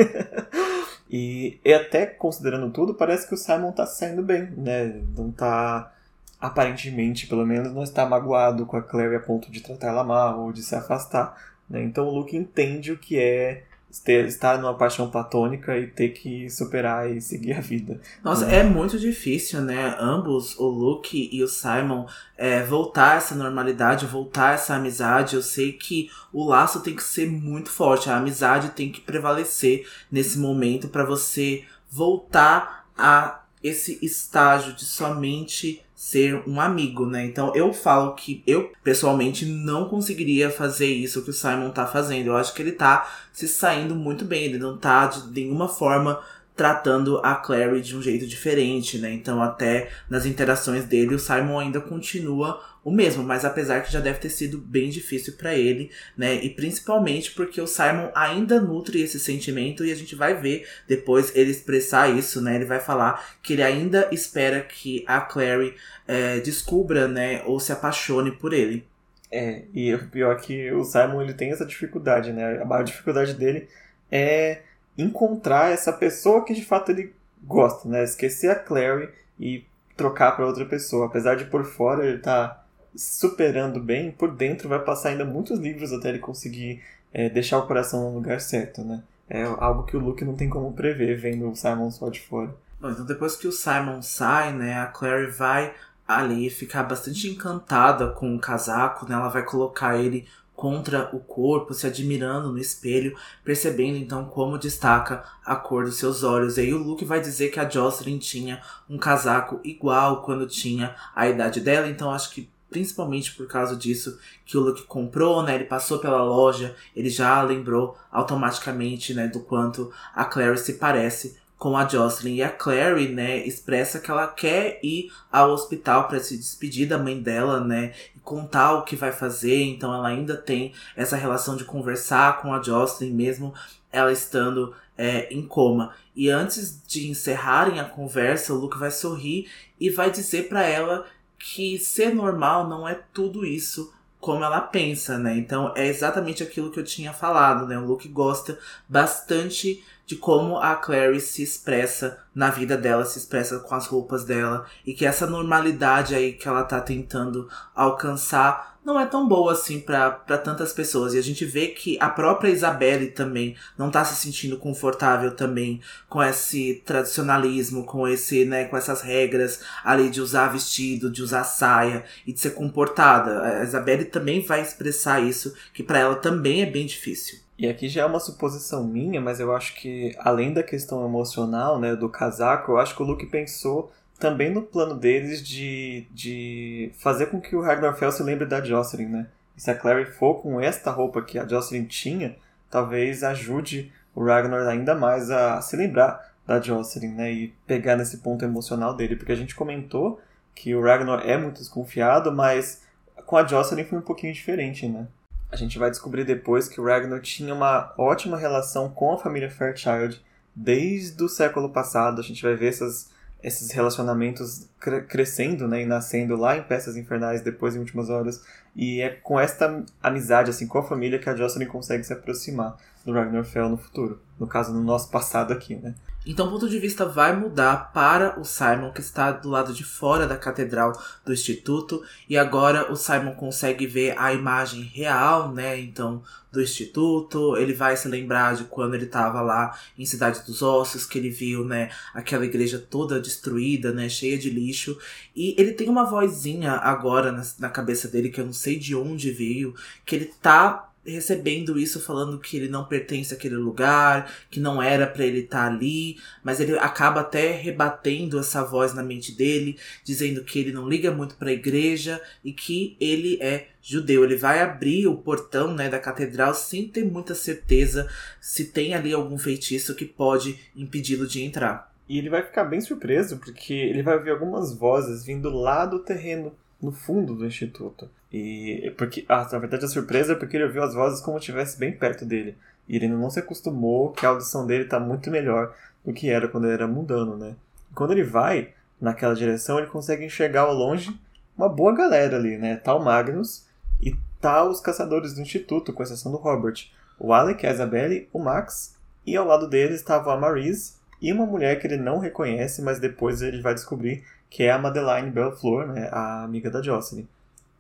S2: <laughs> e, e até considerando tudo, parece que o Simon tá saindo bem, né? Não tá aparentemente, pelo menos, não está magoado com a Clary a ponto de tratar ela mal ou de se afastar. Né? Então o Luke entende o que é ter, estar numa paixão platônica e ter que superar e seguir a vida.
S1: Nossa,
S2: né?
S1: é muito difícil, né? Ambos, o Luke e o Simon, é, voltar essa normalidade, voltar essa amizade. Eu sei que o laço tem que ser muito forte, a amizade tem que prevalecer nesse momento para você voltar a esse estágio de somente ser um amigo, né? Então eu falo que eu pessoalmente não conseguiria fazer isso que o Simon tá fazendo. Eu acho que ele tá se saindo muito bem, ele não tá de nenhuma forma tratando a Clary de um jeito diferente, né? Então, até nas interações dele, o Simon ainda continua o mesmo, mas apesar que já deve ter sido bem difícil para ele, né? E principalmente porque o Simon ainda nutre esse sentimento e a gente vai ver depois ele expressar isso, né? Ele vai falar que ele ainda espera que a Clary é, descubra, né? Ou se apaixone por ele.
S2: É, e o pior é que o Simon ele tem essa dificuldade, né? A maior dificuldade dele é encontrar essa pessoa que de fato ele gosta, né? Esquecer a Clary e trocar para outra pessoa. Apesar de por fora ele tá superando bem, por dentro vai passar ainda muitos livros até ele conseguir é, deixar o coração no lugar certo, né? É algo que o Luke não tem como prever vendo o Simon só de fora.
S1: Bom, então depois que o Simon sai, né, a Clary vai ali ficar bastante encantada com o casaco, né? Ela vai colocar ele contra o corpo, se admirando no espelho, percebendo então como destaca a cor dos seus olhos. E aí o Luke vai dizer que a Jocelyn tinha um casaco igual quando tinha a idade dela, então acho que principalmente por causa disso que o Luke comprou, né? Ele passou pela loja, ele já lembrou automaticamente, né, do quanto a Clary se parece com a Jocelyn. E a Clary, né, expressa que ela quer ir ao hospital para se despedir da mãe dela, né, contar o que vai fazer, então ela ainda tem essa relação de conversar com a Jocelyn, mesmo ela estando é, em coma. E antes de encerrarem a conversa, o Luke vai sorrir e vai dizer para ela que ser normal não é tudo isso como ela pensa, né? Então é exatamente aquilo que eu tinha falado, né? O Luke gosta bastante de como a Clary se expressa na vida dela, se expressa com as roupas dela, e que essa normalidade aí que ela tá tentando alcançar não é tão boa assim para tantas pessoas. E a gente vê que a própria Isabelle também não tá se sentindo confortável também com esse tradicionalismo, com esse, né, com essas regras ali de usar vestido, de usar saia e de ser comportada. A Isabelle também vai expressar isso, que para ela também é bem difícil.
S2: E aqui já é uma suposição minha, mas eu acho que além da questão emocional, né, do casaco, eu acho que o Luke pensou também no plano deles de, de fazer com que o Ragnar Fel se lembre da Jocelyn, né? E se a Clary for com esta roupa que a Jocelyn tinha, talvez ajude o Ragnar ainda mais a se lembrar da Jocelyn, né? E pegar nesse ponto emocional dele, porque a gente comentou que o Ragnar é muito desconfiado, mas com a Jocelyn foi um pouquinho diferente, né? A gente vai descobrir depois que o Ragnar tinha uma ótima relação com a família Fairchild desde o século passado. A gente vai ver essas, esses relacionamentos cre crescendo né, e nascendo lá em Peças Infernais, depois em Últimas Horas. E é com esta amizade assim com a família que a Jocelyn consegue se aproximar do Ragnar Fell no futuro. No caso, no nosso passado aqui, né?
S1: Então o ponto de vista vai mudar para o Simon, que está do lado de fora da catedral do instituto, e agora o Simon consegue ver a imagem real, né? Então, do instituto, ele vai se lembrar de quando ele estava lá em Cidade dos Ossos, que ele viu, né, aquela igreja toda destruída, né, cheia de lixo, e ele tem uma vozinha agora na, na cabeça dele que eu não sei de onde veio, que ele tá recebendo isso falando que ele não pertence àquele lugar, que não era para ele estar tá ali, mas ele acaba até rebatendo essa voz na mente dele, dizendo que ele não liga muito para a igreja e que ele é judeu. Ele vai abrir o portão, né, da catedral sem ter muita certeza se tem ali algum feitiço que pode impedi-lo de entrar.
S2: E ele vai ficar bem surpreso porque ele vai ouvir algumas vozes vindo lá do terreno no fundo do instituto. E porque, ah, na verdade, a surpresa é porque ele ouviu as vozes como se estivesse bem perto dele. E ele não se acostumou que a audição dele está muito melhor do que era quando ele era mundano, né? E quando ele vai naquela direção, ele consegue enxergar ao longe uma boa galera ali, né? Tá Magnus e tá os caçadores do instituto, com exceção do Robert. O Alec, a Isabelle, o Max e ao lado deles estava a Marise e uma mulher que ele não reconhece, mas depois ele vai descobrir que é a Madeline Belflor, né, a amiga da Jocelyn.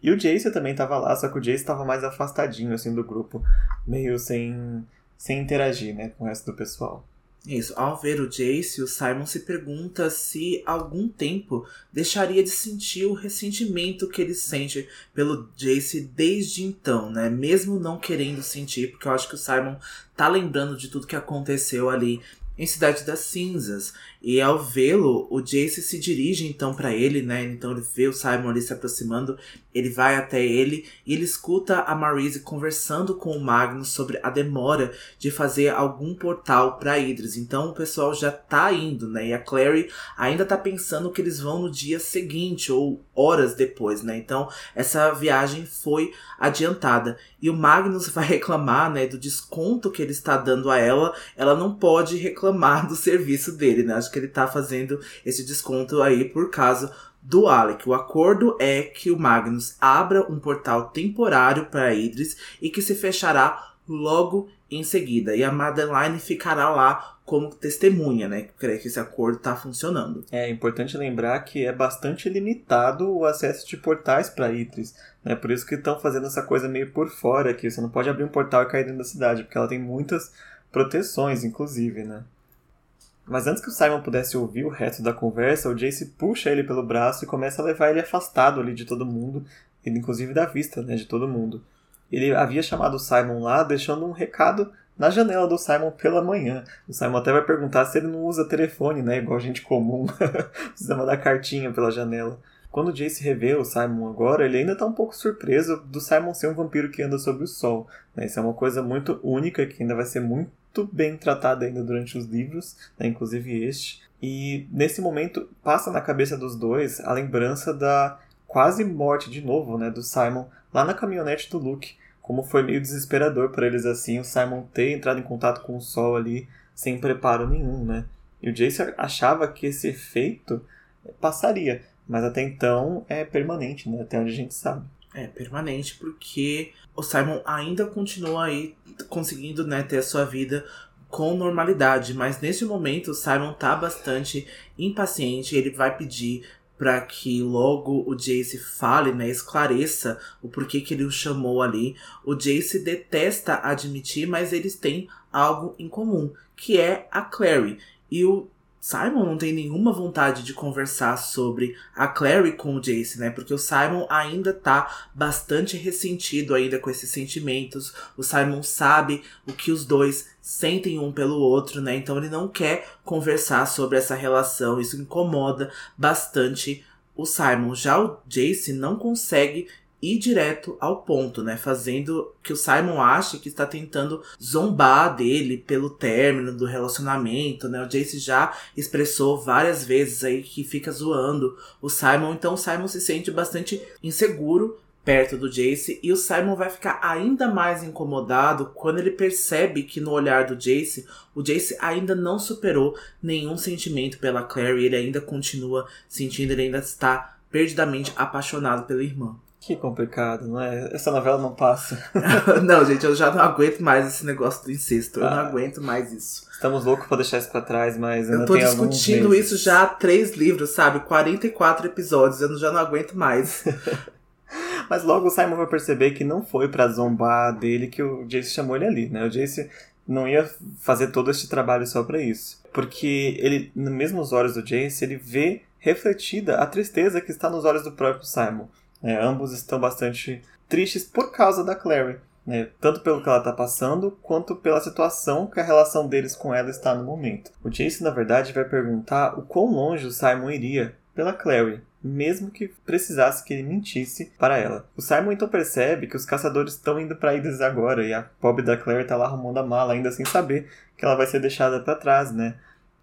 S2: E o Jace também estava lá, só que o Jace estava mais afastadinho assim do grupo, meio sem sem interagir, né, com o resto do pessoal.
S1: Isso, ao ver o Jace, o Simon se pergunta se algum tempo deixaria de sentir o ressentimento que ele sente pelo Jace desde então, né? Mesmo não querendo sentir, porque eu acho que o Simon tá lembrando de tudo que aconteceu ali em Cidade das Cinzas. E ao vê-lo, o Jace se dirige então para ele, né? Então ele vê o Simon ali se aproximando, ele vai até ele e ele escuta a Marise conversando com o Magnus sobre a demora de fazer algum portal para Idris. Então o pessoal já tá indo, né? E a Clary ainda tá pensando que eles vão no dia seguinte ou horas depois, né? Então essa viagem foi adiantada. E o Magnus <laughs> vai reclamar, né, do desconto que ele está dando a ela. Ela não pode reclamar do serviço dele, né? Que ele tá fazendo esse desconto aí por causa do Alec. O acordo é que o Magnus abra um portal temporário para Idris e que se fechará logo em seguida. E a Madeline ficará lá como testemunha, né? Creio que esse acordo está funcionando.
S2: É importante lembrar que é bastante limitado o acesso de portais para Idris. Né? Por isso que estão fazendo essa coisa meio por fora aqui. Você não pode abrir um portal e cair dentro da cidade, porque ela tem muitas proteções, inclusive, né? Mas antes que o Simon pudesse ouvir o resto da conversa, o Jace puxa ele pelo braço e começa a levar ele afastado ali de todo mundo, inclusive da vista, né, de todo mundo. Ele havia chamado o Simon lá, deixando um recado na janela do Simon pela manhã. O Simon até vai perguntar se ele não usa telefone, né, igual gente comum, <laughs> precisa mandar cartinha pela janela. Quando o Jace revê o Simon agora, ele ainda está um pouco surpreso do Simon ser um vampiro que anda sobre o sol. Né? Isso é uma coisa muito única que ainda vai ser muito muito bem tratada ainda durante os livros, né, inclusive este. E nesse momento passa na cabeça dos dois a lembrança da quase morte de novo, né, do Simon lá na caminhonete do Luke. Como foi meio desesperador para eles assim, o Simon ter entrado em contato com o sol ali sem preparo nenhum, né? E o Jace achava que esse efeito passaria, mas até então é permanente, né? Até onde a gente sabe.
S1: É permanente porque o Simon ainda continua aí conseguindo né, ter a sua vida com normalidade, mas nesse momento o Simon tá bastante impaciente, ele vai pedir para que logo o Jace fale, né, esclareça o porquê que ele o chamou ali. O Jace detesta admitir, mas eles têm algo em comum, que é a Clary. E o Simon não tem nenhuma vontade de conversar sobre a Clary com o Jace, né? Porque o Simon ainda tá bastante ressentido ainda com esses sentimentos. O Simon sabe o que os dois sentem um pelo outro, né? Então ele não quer conversar sobre essa relação. Isso incomoda bastante o Simon. Já o Jace não consegue ir direto ao ponto, né? Fazendo que o Simon ache que está tentando zombar dele pelo término do relacionamento, né? O Jace já expressou várias vezes aí que fica zoando o Simon, então o Simon se sente bastante inseguro perto do Jace e o Simon vai ficar ainda mais incomodado quando ele percebe que no olhar do Jace, o Jace ainda não superou nenhum sentimento pela Clary, ele ainda continua sentindo, ele ainda está perdidamente apaixonado pela irmã.
S2: Que complicado, não é? Essa novela não passa. <laughs>
S1: não, gente, eu já não aguento mais esse negócio do incesto. Eu ah, não aguento mais isso.
S2: Estamos loucos pra deixar isso pra trás, mas
S1: Eu tô discutindo isso já há três livros, sabe? 44 episódios. Eu já não aguento mais. <laughs> <laughs>
S2: mas logo o Simon vai perceber que não foi pra zombar dele que o Jace chamou ele ali, né? O Jace não ia fazer todo este trabalho só para isso. Porque ele, nos olhos do Jace, ele vê refletida a tristeza que está nos olhos do próprio Simon. É, ambos estão bastante tristes por causa da Clary. Né, tanto pelo que ela está passando, quanto pela situação que a relação deles com ela está no momento. O Jace, na verdade, vai perguntar o quão longe o Simon iria pela Clary, mesmo que precisasse que ele mentisse para ela. O Simon então percebe que os caçadores estão indo para eles agora e a pobre da Clary está lá arrumando a mala, ainda sem saber que ela vai ser deixada para trás, né?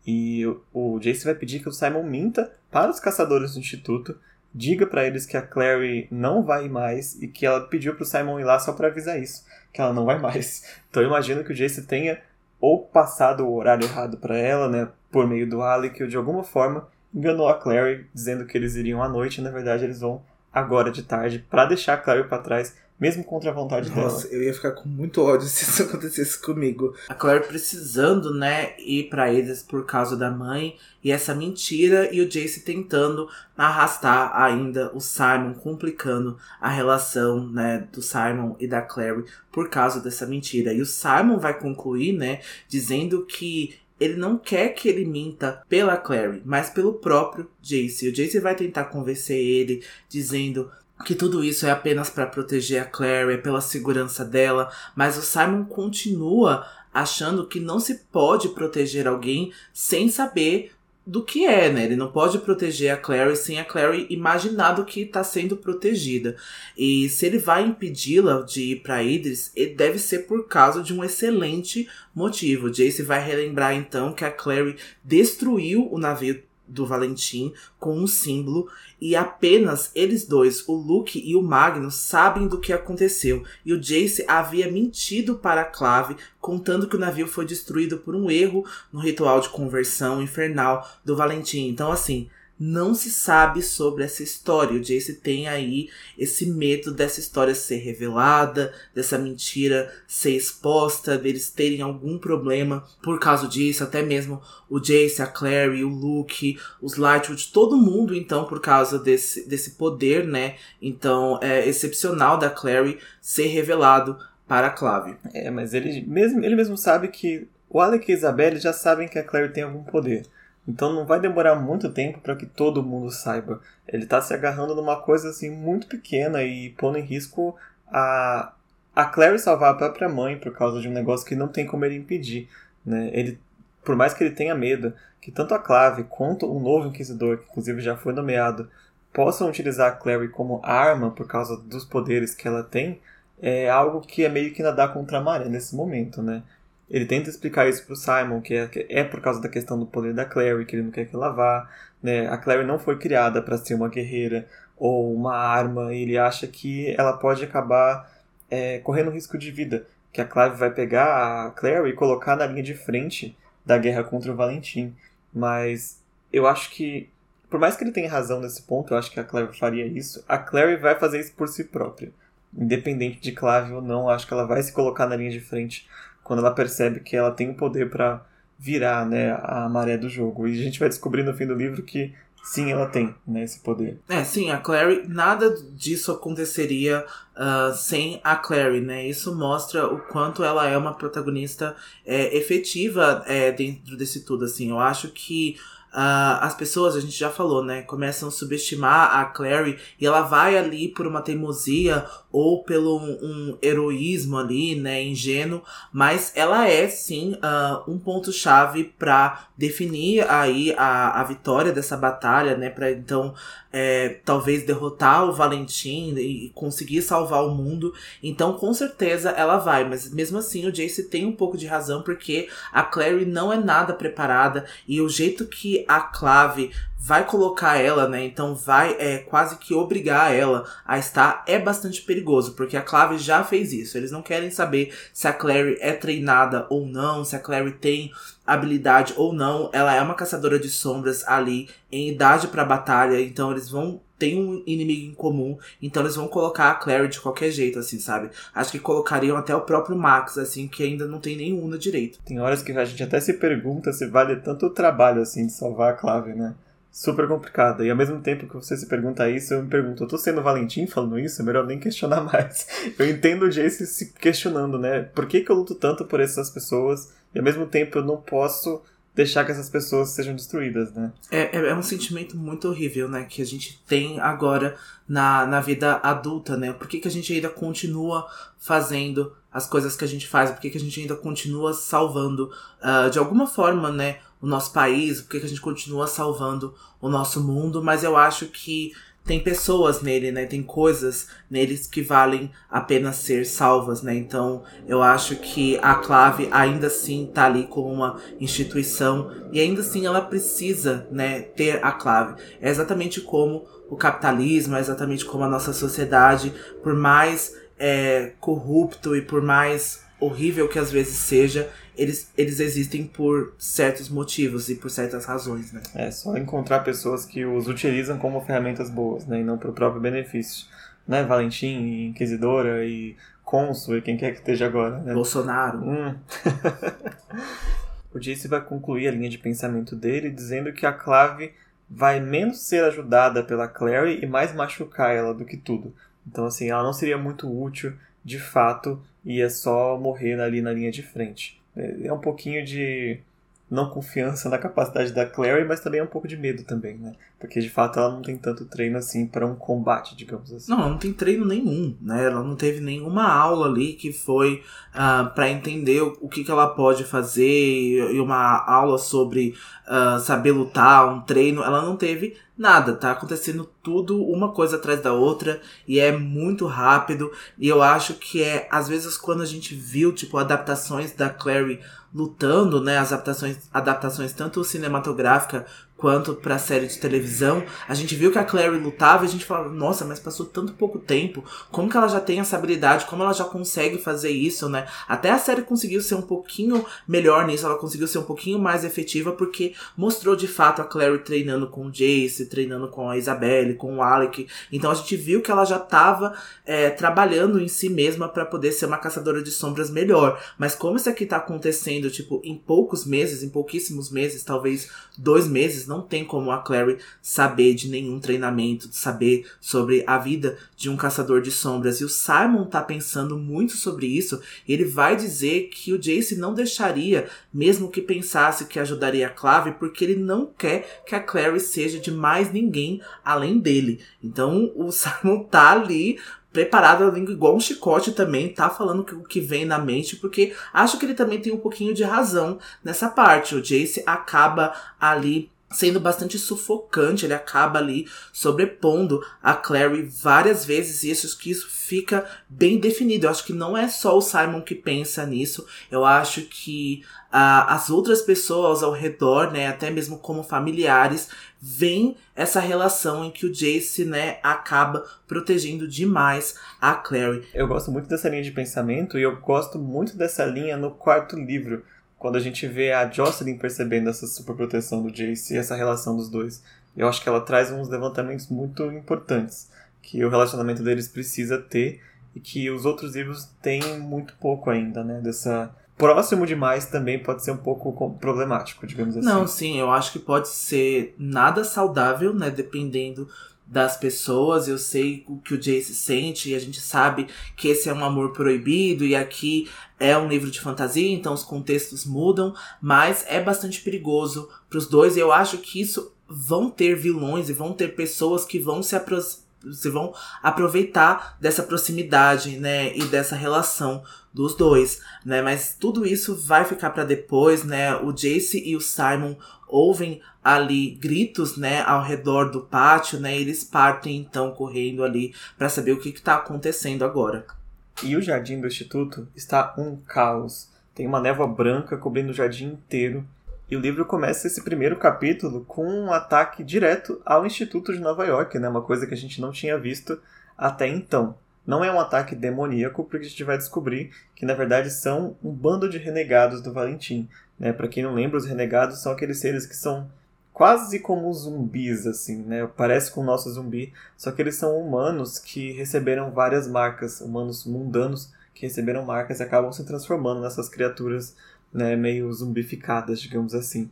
S2: E o Jace vai pedir que o Simon minta para os caçadores do instituto diga para eles que a Clary não vai mais e que ela pediu pro Simon ir lá só para avisar isso, que ela não vai mais. <laughs> Então eu imagino que o Jace tenha ou passado o horário errado para ela, né, por meio do Alec, ou de alguma forma enganou a Clary dizendo que eles iriam à noite e na verdade eles vão agora de tarde para deixar a Clary para trás mesmo contra a vontade
S1: Nossa,
S2: dela.
S1: eu ia ficar com muito ódio <laughs> se isso acontecesse comigo. A Claire precisando, né, ir para eles por causa da mãe e essa mentira e o Jace tentando arrastar ainda o Simon, complicando a relação, né, do Simon e da Claire por causa dessa mentira. E o Simon vai concluir, né, dizendo que ele não quer que ele minta pela Clary, mas pelo próprio Jace. O Jace vai tentar convencer ele, dizendo: que tudo isso é apenas para proteger a Claire, é pela segurança dela, mas o Simon continua achando que não se pode proteger alguém sem saber do que é, né? Ele não pode proteger a Clary sem a Clary imaginar do que está sendo protegida. E se ele vai impedi-la de ir para Idris, deve ser por causa de um excelente motivo. Jace vai relembrar então que a Clary destruiu o navio do Valentim com um símbolo e apenas eles dois, o Luke e o Magnus, sabem do que aconteceu. E o Jace havia mentido para a Clave, contando que o navio foi destruído por um erro no ritual de conversão infernal do Valentim. Então, assim, não se sabe sobre essa história. O Jace tem aí esse medo dessa história ser revelada, dessa mentira ser exposta, deles terem algum problema por causa disso. Até mesmo o Jace, a Clary, o Luke, os Lightwood, todo mundo, então, por causa desse, desse poder, né? Então, é excepcional da Clary ser revelado para a Clave.
S2: É, mas ele mesmo, ele mesmo sabe que o Alec e a Isabelle já sabem que a Clary tem algum poder. Então não vai demorar muito tempo para que todo mundo saiba. Ele está se agarrando numa coisa assim muito pequena e pondo em risco a a Clary salvar a própria mãe por causa de um negócio que não tem como ele impedir, né? Ele por mais que ele tenha medo que tanto a Clave quanto o novo inquisidor, que inclusive já foi nomeado, possam utilizar a Clary como arma por causa dos poderes que ela tem, é algo que é meio que nadar contra a maré nesse momento, né? Ele tenta explicar isso pro Simon, que é, que é por causa da questão do poder da Clary, que ele não quer que ela vá. Né? A Clary não foi criada para ser uma guerreira ou uma arma, e ele acha que ela pode acabar é, correndo risco de vida. Que a Clary vai pegar a Clary e colocar na linha de frente da guerra contra o Valentim. Mas eu acho que, por mais que ele tenha razão nesse ponto, eu acho que a Clary faria isso. A Clary vai fazer isso por si própria. Independente de Clave ou não, acho que ela vai se colocar na linha de frente quando ela percebe que ela tem o poder para virar né, a maré do jogo. E a gente vai descobrir no fim do livro que sim, ela tem né, esse poder.
S1: É, sim, a Clary, nada disso aconteceria uh, sem a Clary, né? Isso mostra o quanto ela é uma protagonista é, efetiva é, dentro desse tudo, assim. Eu acho que Uh, as pessoas, a gente já falou, né, começam a subestimar a Clary e ela vai ali por uma teimosia ou pelo um, um heroísmo ali, né, ingênuo, mas ela é sim uh, um ponto chave para definir aí a, a vitória dessa batalha, né, para então é, talvez derrotar o Valentim e conseguir salvar o mundo. Então, com certeza ela vai, mas mesmo assim o Jace tem um pouco de razão porque a Clary não é nada preparada e o jeito que a Clave vai colocar ela, né? Então vai é, quase que obrigar ela a estar é bastante perigoso, porque a Clave já fez isso. Eles não querem saber se a Clary é treinada ou não, se a Clary tem habilidade ou não. Ela é uma caçadora de sombras ali em idade para batalha, então eles vão tem um inimigo em comum, então eles vão colocar a Clary de qualquer jeito, assim, sabe? Acho que colocariam até o próprio Max, assim, que ainda não tem nenhum na direito.
S2: Tem horas que a gente até se pergunta se vale tanto o trabalho, assim, de salvar a Clave, né? super complicada. E ao mesmo tempo que você se pergunta isso, eu me pergunto, eu tô sendo Valentim falando isso? É melhor nem questionar <laughs> mais. Eu entendo o Jace se questionando, né? Por que, que eu luto tanto por essas pessoas e ao mesmo tempo eu não posso deixar que essas pessoas sejam destruídas, né?
S1: É, é, é um sentimento muito horrível, né? Que a gente tem agora na, na vida adulta, né? Por que, que a gente ainda continua fazendo as coisas que a gente faz? Por que, que a gente ainda continua salvando, uh, de alguma forma, né? o nosso país, porque que a gente continua salvando o nosso mundo, mas eu acho que tem pessoas nele, né? Tem coisas neles que valem a pena ser salvas, né? Então eu acho que a clave ainda assim tá ali como uma instituição e ainda assim ela precisa, né, ter a clave. É exatamente como o capitalismo, é exatamente como a nossa sociedade, por mais é, corrupto e por mais horrível que às vezes seja, eles, eles existem por certos motivos e por certas razões, né?
S2: É só encontrar pessoas que os utilizam como ferramentas boas, né? E não para o próprio benefício. Né? Valentim, Inquisidora e Consul e quem quer que esteja agora, né?
S1: Bolsonaro.
S2: Hum. <laughs> o Jace vai concluir a linha de pensamento dele dizendo que a clave vai menos ser ajudada pela Clary e mais machucar ela do que tudo. Então, assim, ela não seria muito útil, de fato, ia só morrer ali na linha de frente. É, é um pouquinho de não confiança na capacidade da Clary, mas também é um pouco de medo também, né? Porque de fato ela não tem tanto treino assim para um combate, digamos assim.
S1: Não, ela não tem treino nenhum, né? Ela não teve nenhuma aula ali que foi uh, ah, para entender o que, que ela pode fazer e uma aula sobre uh, saber lutar, um treino. Ela não teve nada, tá acontecendo tudo uma coisa atrás da outra e é muito rápido. E eu acho que é, às vezes, quando a gente viu, tipo, adaptações da Clary lutando, né, as adaptações, adaptações tanto cinematográfica quanto pra série de televisão, a gente viu que a Clary lutava e a gente falava, nossa, mas passou tanto pouco tempo, como que ela já tem essa habilidade, como ela já consegue fazer isso, né? Até a série conseguiu ser um pouquinho melhor nisso, ela conseguiu ser um pouquinho mais efetiva, porque mostrou de fato a Clary treinando com o Jace, treinando com a Isabelle, com o Alec. Então a gente viu que ela já tava é, trabalhando em si mesma para poder ser uma caçadora de sombras melhor. Mas como isso aqui tá acontecendo, tipo, em poucos meses, em pouquíssimos meses, talvez dois meses, não tem como a Clary saber de nenhum treinamento, saber sobre a vida de um caçador de sombras. E o Simon tá pensando muito sobre isso. ele vai dizer que o Jace não deixaria, mesmo que pensasse que ajudaria a Clave, porque ele não quer que a Clary seja de mais ninguém além dele. Então o <laughs> Simon tá ali preparado a língua igual um chicote também, tá falando o que vem na mente, porque acho que ele também tem um pouquinho de razão nessa parte. O Jace acaba ali sendo bastante sufocante, ele acaba ali sobrepondo a Clary várias vezes e isso que isso fica bem definido. Eu acho que não é só o Simon que pensa nisso, eu acho que uh, as outras pessoas ao redor, né, até mesmo como familiares, veem essa relação em que o Jace, né, acaba protegendo demais a Clary.
S2: Eu gosto muito dessa linha de pensamento e eu gosto muito dessa linha no quarto livro quando a gente vê a Jocelyn percebendo essa superproteção do Jace e essa relação dos dois. Eu acho que ela traz uns levantamentos muito importantes que o relacionamento deles precisa ter e que os outros livros têm muito pouco ainda, né? Dessa próximo demais também pode ser um pouco problemático, digamos assim.
S1: Não, sim, eu acho que pode ser nada saudável, né? Dependendo das pessoas, eu sei o que o Jace sente e a gente sabe que esse é um amor proibido e aqui é um livro de fantasia, então os contextos mudam, mas é bastante perigoso para os dois e eu acho que isso vão ter vilões e vão ter pessoas que vão se se vão aproveitar dessa proximidade, né, e dessa relação dos dois, né? Mas tudo isso vai ficar para depois, né? O Jace e o Simon ouvem ali gritos, né, ao redor do pátio, né? Eles partem então correndo ali para saber o que está acontecendo agora.
S2: E o jardim do instituto está um caos. Tem uma névoa branca cobrindo o jardim inteiro. E o livro começa esse primeiro capítulo com um ataque direto ao Instituto de Nova York, né? Uma coisa que a gente não tinha visto até então. Não é um ataque demoníaco, porque a gente vai descobrir que na verdade são um bando de renegados do Valentim. Né? Para quem não lembra, os renegados são aqueles seres que são quase como zumbis, assim, né? Parece com o nosso zumbi, só que eles são humanos que receberam várias marcas, humanos mundanos que receberam marcas e acabam se transformando nessas criaturas né, meio zumbificadas, digamos assim.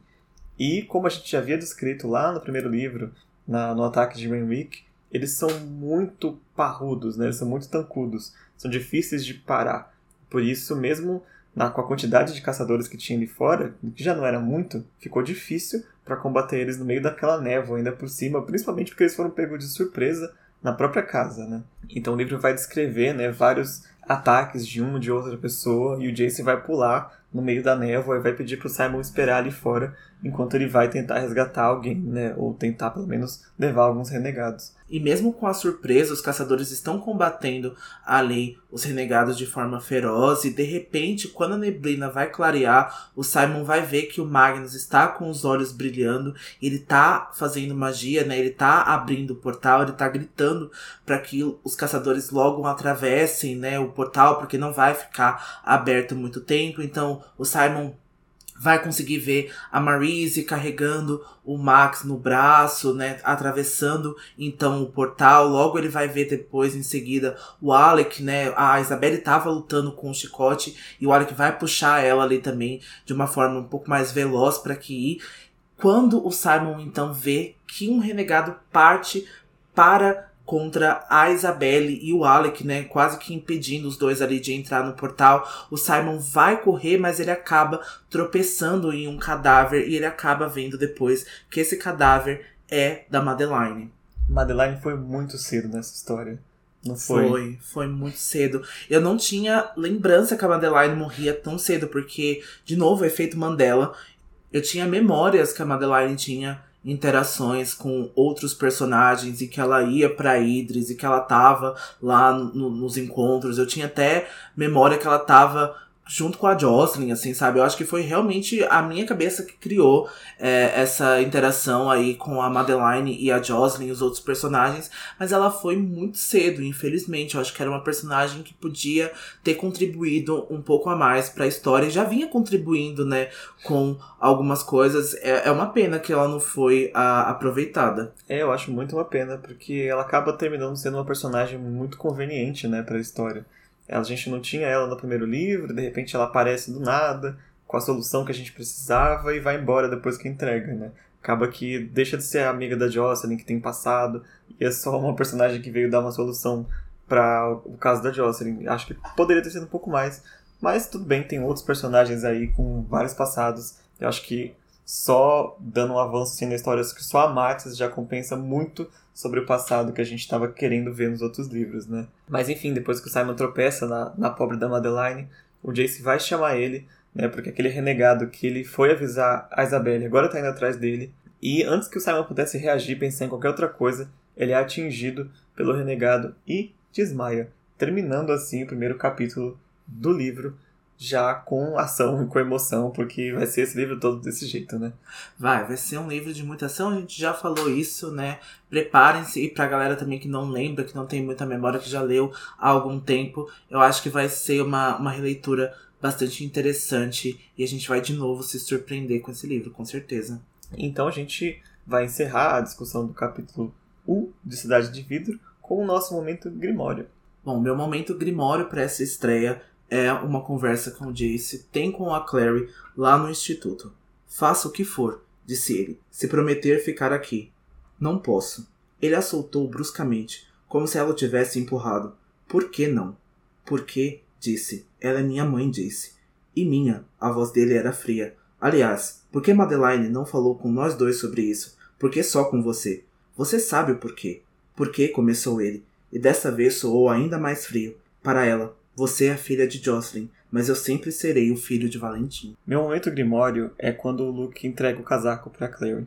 S2: E como a gente já havia descrito lá no primeiro livro, na, no ataque de Renwick, eles são muito parrudos, né? eles são muito tancudos, são difíceis de parar. Por isso, mesmo na, com a quantidade de caçadores que tinha ali fora, que já não era muito, ficou difícil para combater eles no meio daquela névoa ainda por cima, principalmente porque eles foram pegos de surpresa na própria casa, né? Então o livro vai descrever, né, vários ataques de uma de outra pessoa e o Jace vai pular no meio da névoa e vai pedir pro Simon esperar ali fora enquanto ele vai tentar resgatar alguém, né? Ou tentar pelo menos levar alguns renegados.
S1: E mesmo com a surpresa, os caçadores estão combatendo ali os renegados de forma feroz. E de repente, quando a neblina vai clarear, o Simon vai ver que o Magnus está com os olhos brilhando. Ele tá fazendo magia, né? Ele tá abrindo o portal, ele tá gritando para que os caçadores logo atravessem, né, o portal, porque não vai ficar aberto muito tempo. Então, o Simon vai conseguir ver a Marise carregando o Max no braço, né, atravessando então o portal. Logo ele vai ver depois em seguida o Alec, né, a Isabelle estava lutando com o chicote e o Alec vai puxar ela ali também de uma forma um pouco mais veloz para que ir. Quando o Simon então vê que um renegado parte para contra a Isabelle e o Alec, né? Quase que impedindo os dois ali de entrar no portal. O Simon vai correr, mas ele acaba tropeçando em um cadáver e ele acaba vendo depois que esse cadáver é da Madeline.
S2: Madeline foi muito cedo nessa história. Não foi?
S1: Foi, foi muito cedo. Eu não tinha lembrança que a Madeline morria tão cedo, porque, de novo, efeito Mandela. Eu tinha memórias que a Madeline tinha interações com outros personagens e que ela ia para Idris e que ela tava lá no, nos encontros. Eu tinha até memória que ela tava junto com a Jocelyn, assim, sabe? Eu acho que foi realmente a minha cabeça que criou é, essa interação aí com a Madeline e a Jocelyn e os outros personagens, mas ela foi muito cedo, infelizmente. Eu acho que era uma personagem que podia ter contribuído um pouco a mais para a história. Já vinha contribuindo, né, com algumas coisas. É, é uma pena que ela não foi a, aproveitada.
S2: É, eu acho muito uma pena, porque ela acaba terminando sendo uma personagem muito conveniente, né, para a história. A gente não tinha ela no primeiro livro, de repente ela aparece do nada, com a solução que a gente precisava e vai embora depois que entrega, né? Acaba que deixa de ser a amiga da Jocelyn que tem passado e é só uma personagem que veio dar uma solução para o caso da Jocelyn. Acho que poderia ter sido um pouco mais, mas tudo bem, tem outros personagens aí com vários passados. Eu acho que só dando um avanço assim, na história, que só a Max já compensa muito sobre o passado que a gente estava querendo ver nos outros livros, né? Mas enfim, depois que o Simon tropeça na, na pobre da Madeline, o Jace vai chamar ele, né? Porque aquele renegado que ele foi avisar a Isabelle agora tá indo atrás dele. E antes que o Simon pudesse reagir, pensar em qualquer outra coisa, ele é atingido pelo renegado e desmaia, terminando assim o primeiro capítulo do livro já com ação e com emoção, porque vai ser esse livro todo desse jeito, né?
S1: Vai, vai ser um livro de muita ação, a gente já falou isso, né? Preparem-se, e pra galera também que não lembra, que não tem muita memória, que já leu há algum tempo, eu acho que vai ser uma, uma releitura bastante interessante e a gente vai de novo se surpreender com esse livro, com certeza.
S2: Então a gente vai encerrar a discussão do capítulo 1 de Cidade de Vidro com o nosso momento Grimório.
S1: Bom, meu momento Grimório para essa estreia é uma conversa com o Jace tem com a Clary lá no instituto. Faça o que for, disse ele, se prometer ficar aqui. Não posso. Ele a soltou bruscamente, como se ela o tivesse empurrado. Por que não? Por que? disse. Ela é minha mãe, disse. E minha. A voz dele era fria. Aliás, por que Madeline não falou com nós dois sobre isso? Por que só com você? Você sabe o porquê. Por que? começou ele, e dessa vez soou ainda mais frio. Para ela, você é a filha de Jocelyn, mas eu sempre serei o filho de Valentim.
S2: Meu momento grimório é quando o Luke entrega o casaco para Clary.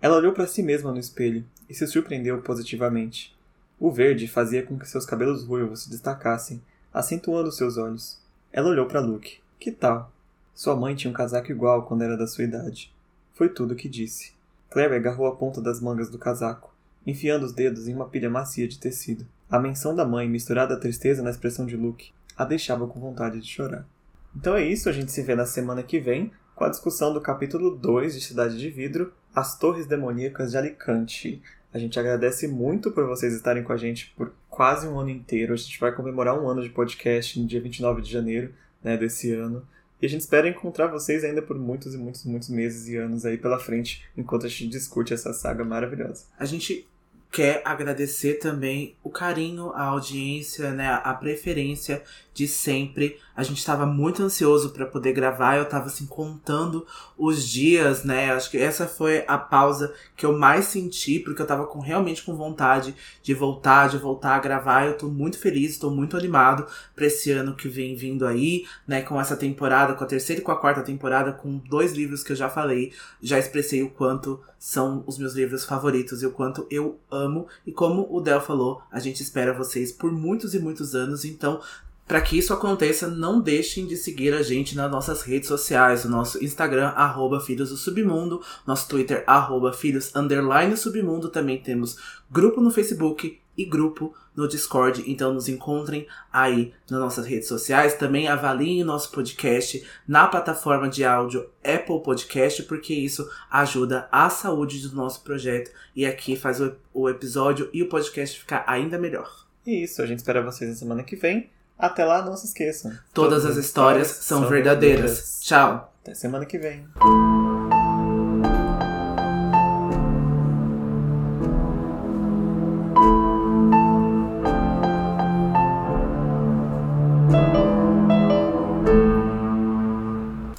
S2: Ela olhou para si mesma no espelho e se surpreendeu positivamente. O verde fazia com que seus cabelos ruivos se destacassem, acentuando seus olhos. Ela olhou para Luke. Que tal? Sua mãe tinha um casaco igual quando era da sua idade. Foi tudo o que disse. Clary agarrou a ponta das mangas do casaco, enfiando os dedos em uma pilha macia de tecido. A menção da mãe, misturada à tristeza na expressão de Luke, a deixava com vontade de chorar. Então é isso, a gente se vê na semana que vem com a discussão do capítulo 2 de Cidade de Vidro, As Torres Demoníacas de Alicante. A gente agradece muito por vocês estarem com a gente por quase um ano inteiro. A gente vai comemorar um ano de podcast no dia 29 de janeiro né, desse ano. E a gente espera encontrar vocês ainda por muitos e muitos, muitos meses e anos aí pela frente, enquanto a gente discute essa saga maravilhosa.
S1: A gente quer agradecer também o carinho, a audiência, né, a preferência de sempre. A gente estava muito ansioso para poder gravar, eu estava assim contando os dias, né? Acho que essa foi a pausa que eu mais senti, porque eu estava com, realmente com vontade de voltar, de voltar a gravar. Eu tô muito feliz, estou muito animado para esse ano que vem vindo aí, né? Com essa temporada, com a terceira e com a quarta temporada, com dois livros que eu já falei, já expressei o quanto são os meus livros favoritos e o quanto eu amo. E como o Del falou, a gente espera vocês por muitos e muitos anos, então para que isso aconteça, não deixem de seguir a gente nas nossas redes sociais, o nosso Instagram, arroba Filhos do Submundo, nosso Twitter, arroba Filhos Underline Submundo, também temos grupo no Facebook e grupo no Discord, então nos encontrem aí nas nossas redes sociais, também avaliem nosso podcast na plataforma de áudio Apple Podcast, porque isso ajuda a saúde do nosso projeto e aqui faz o, o episódio e o podcast ficar ainda melhor.
S2: Isso, a gente espera vocês na semana que vem. Até lá, não se esqueçam.
S1: Todas, Todas as histórias, histórias são verdadeiras. verdadeiras. Tchau.
S2: Até semana que vem.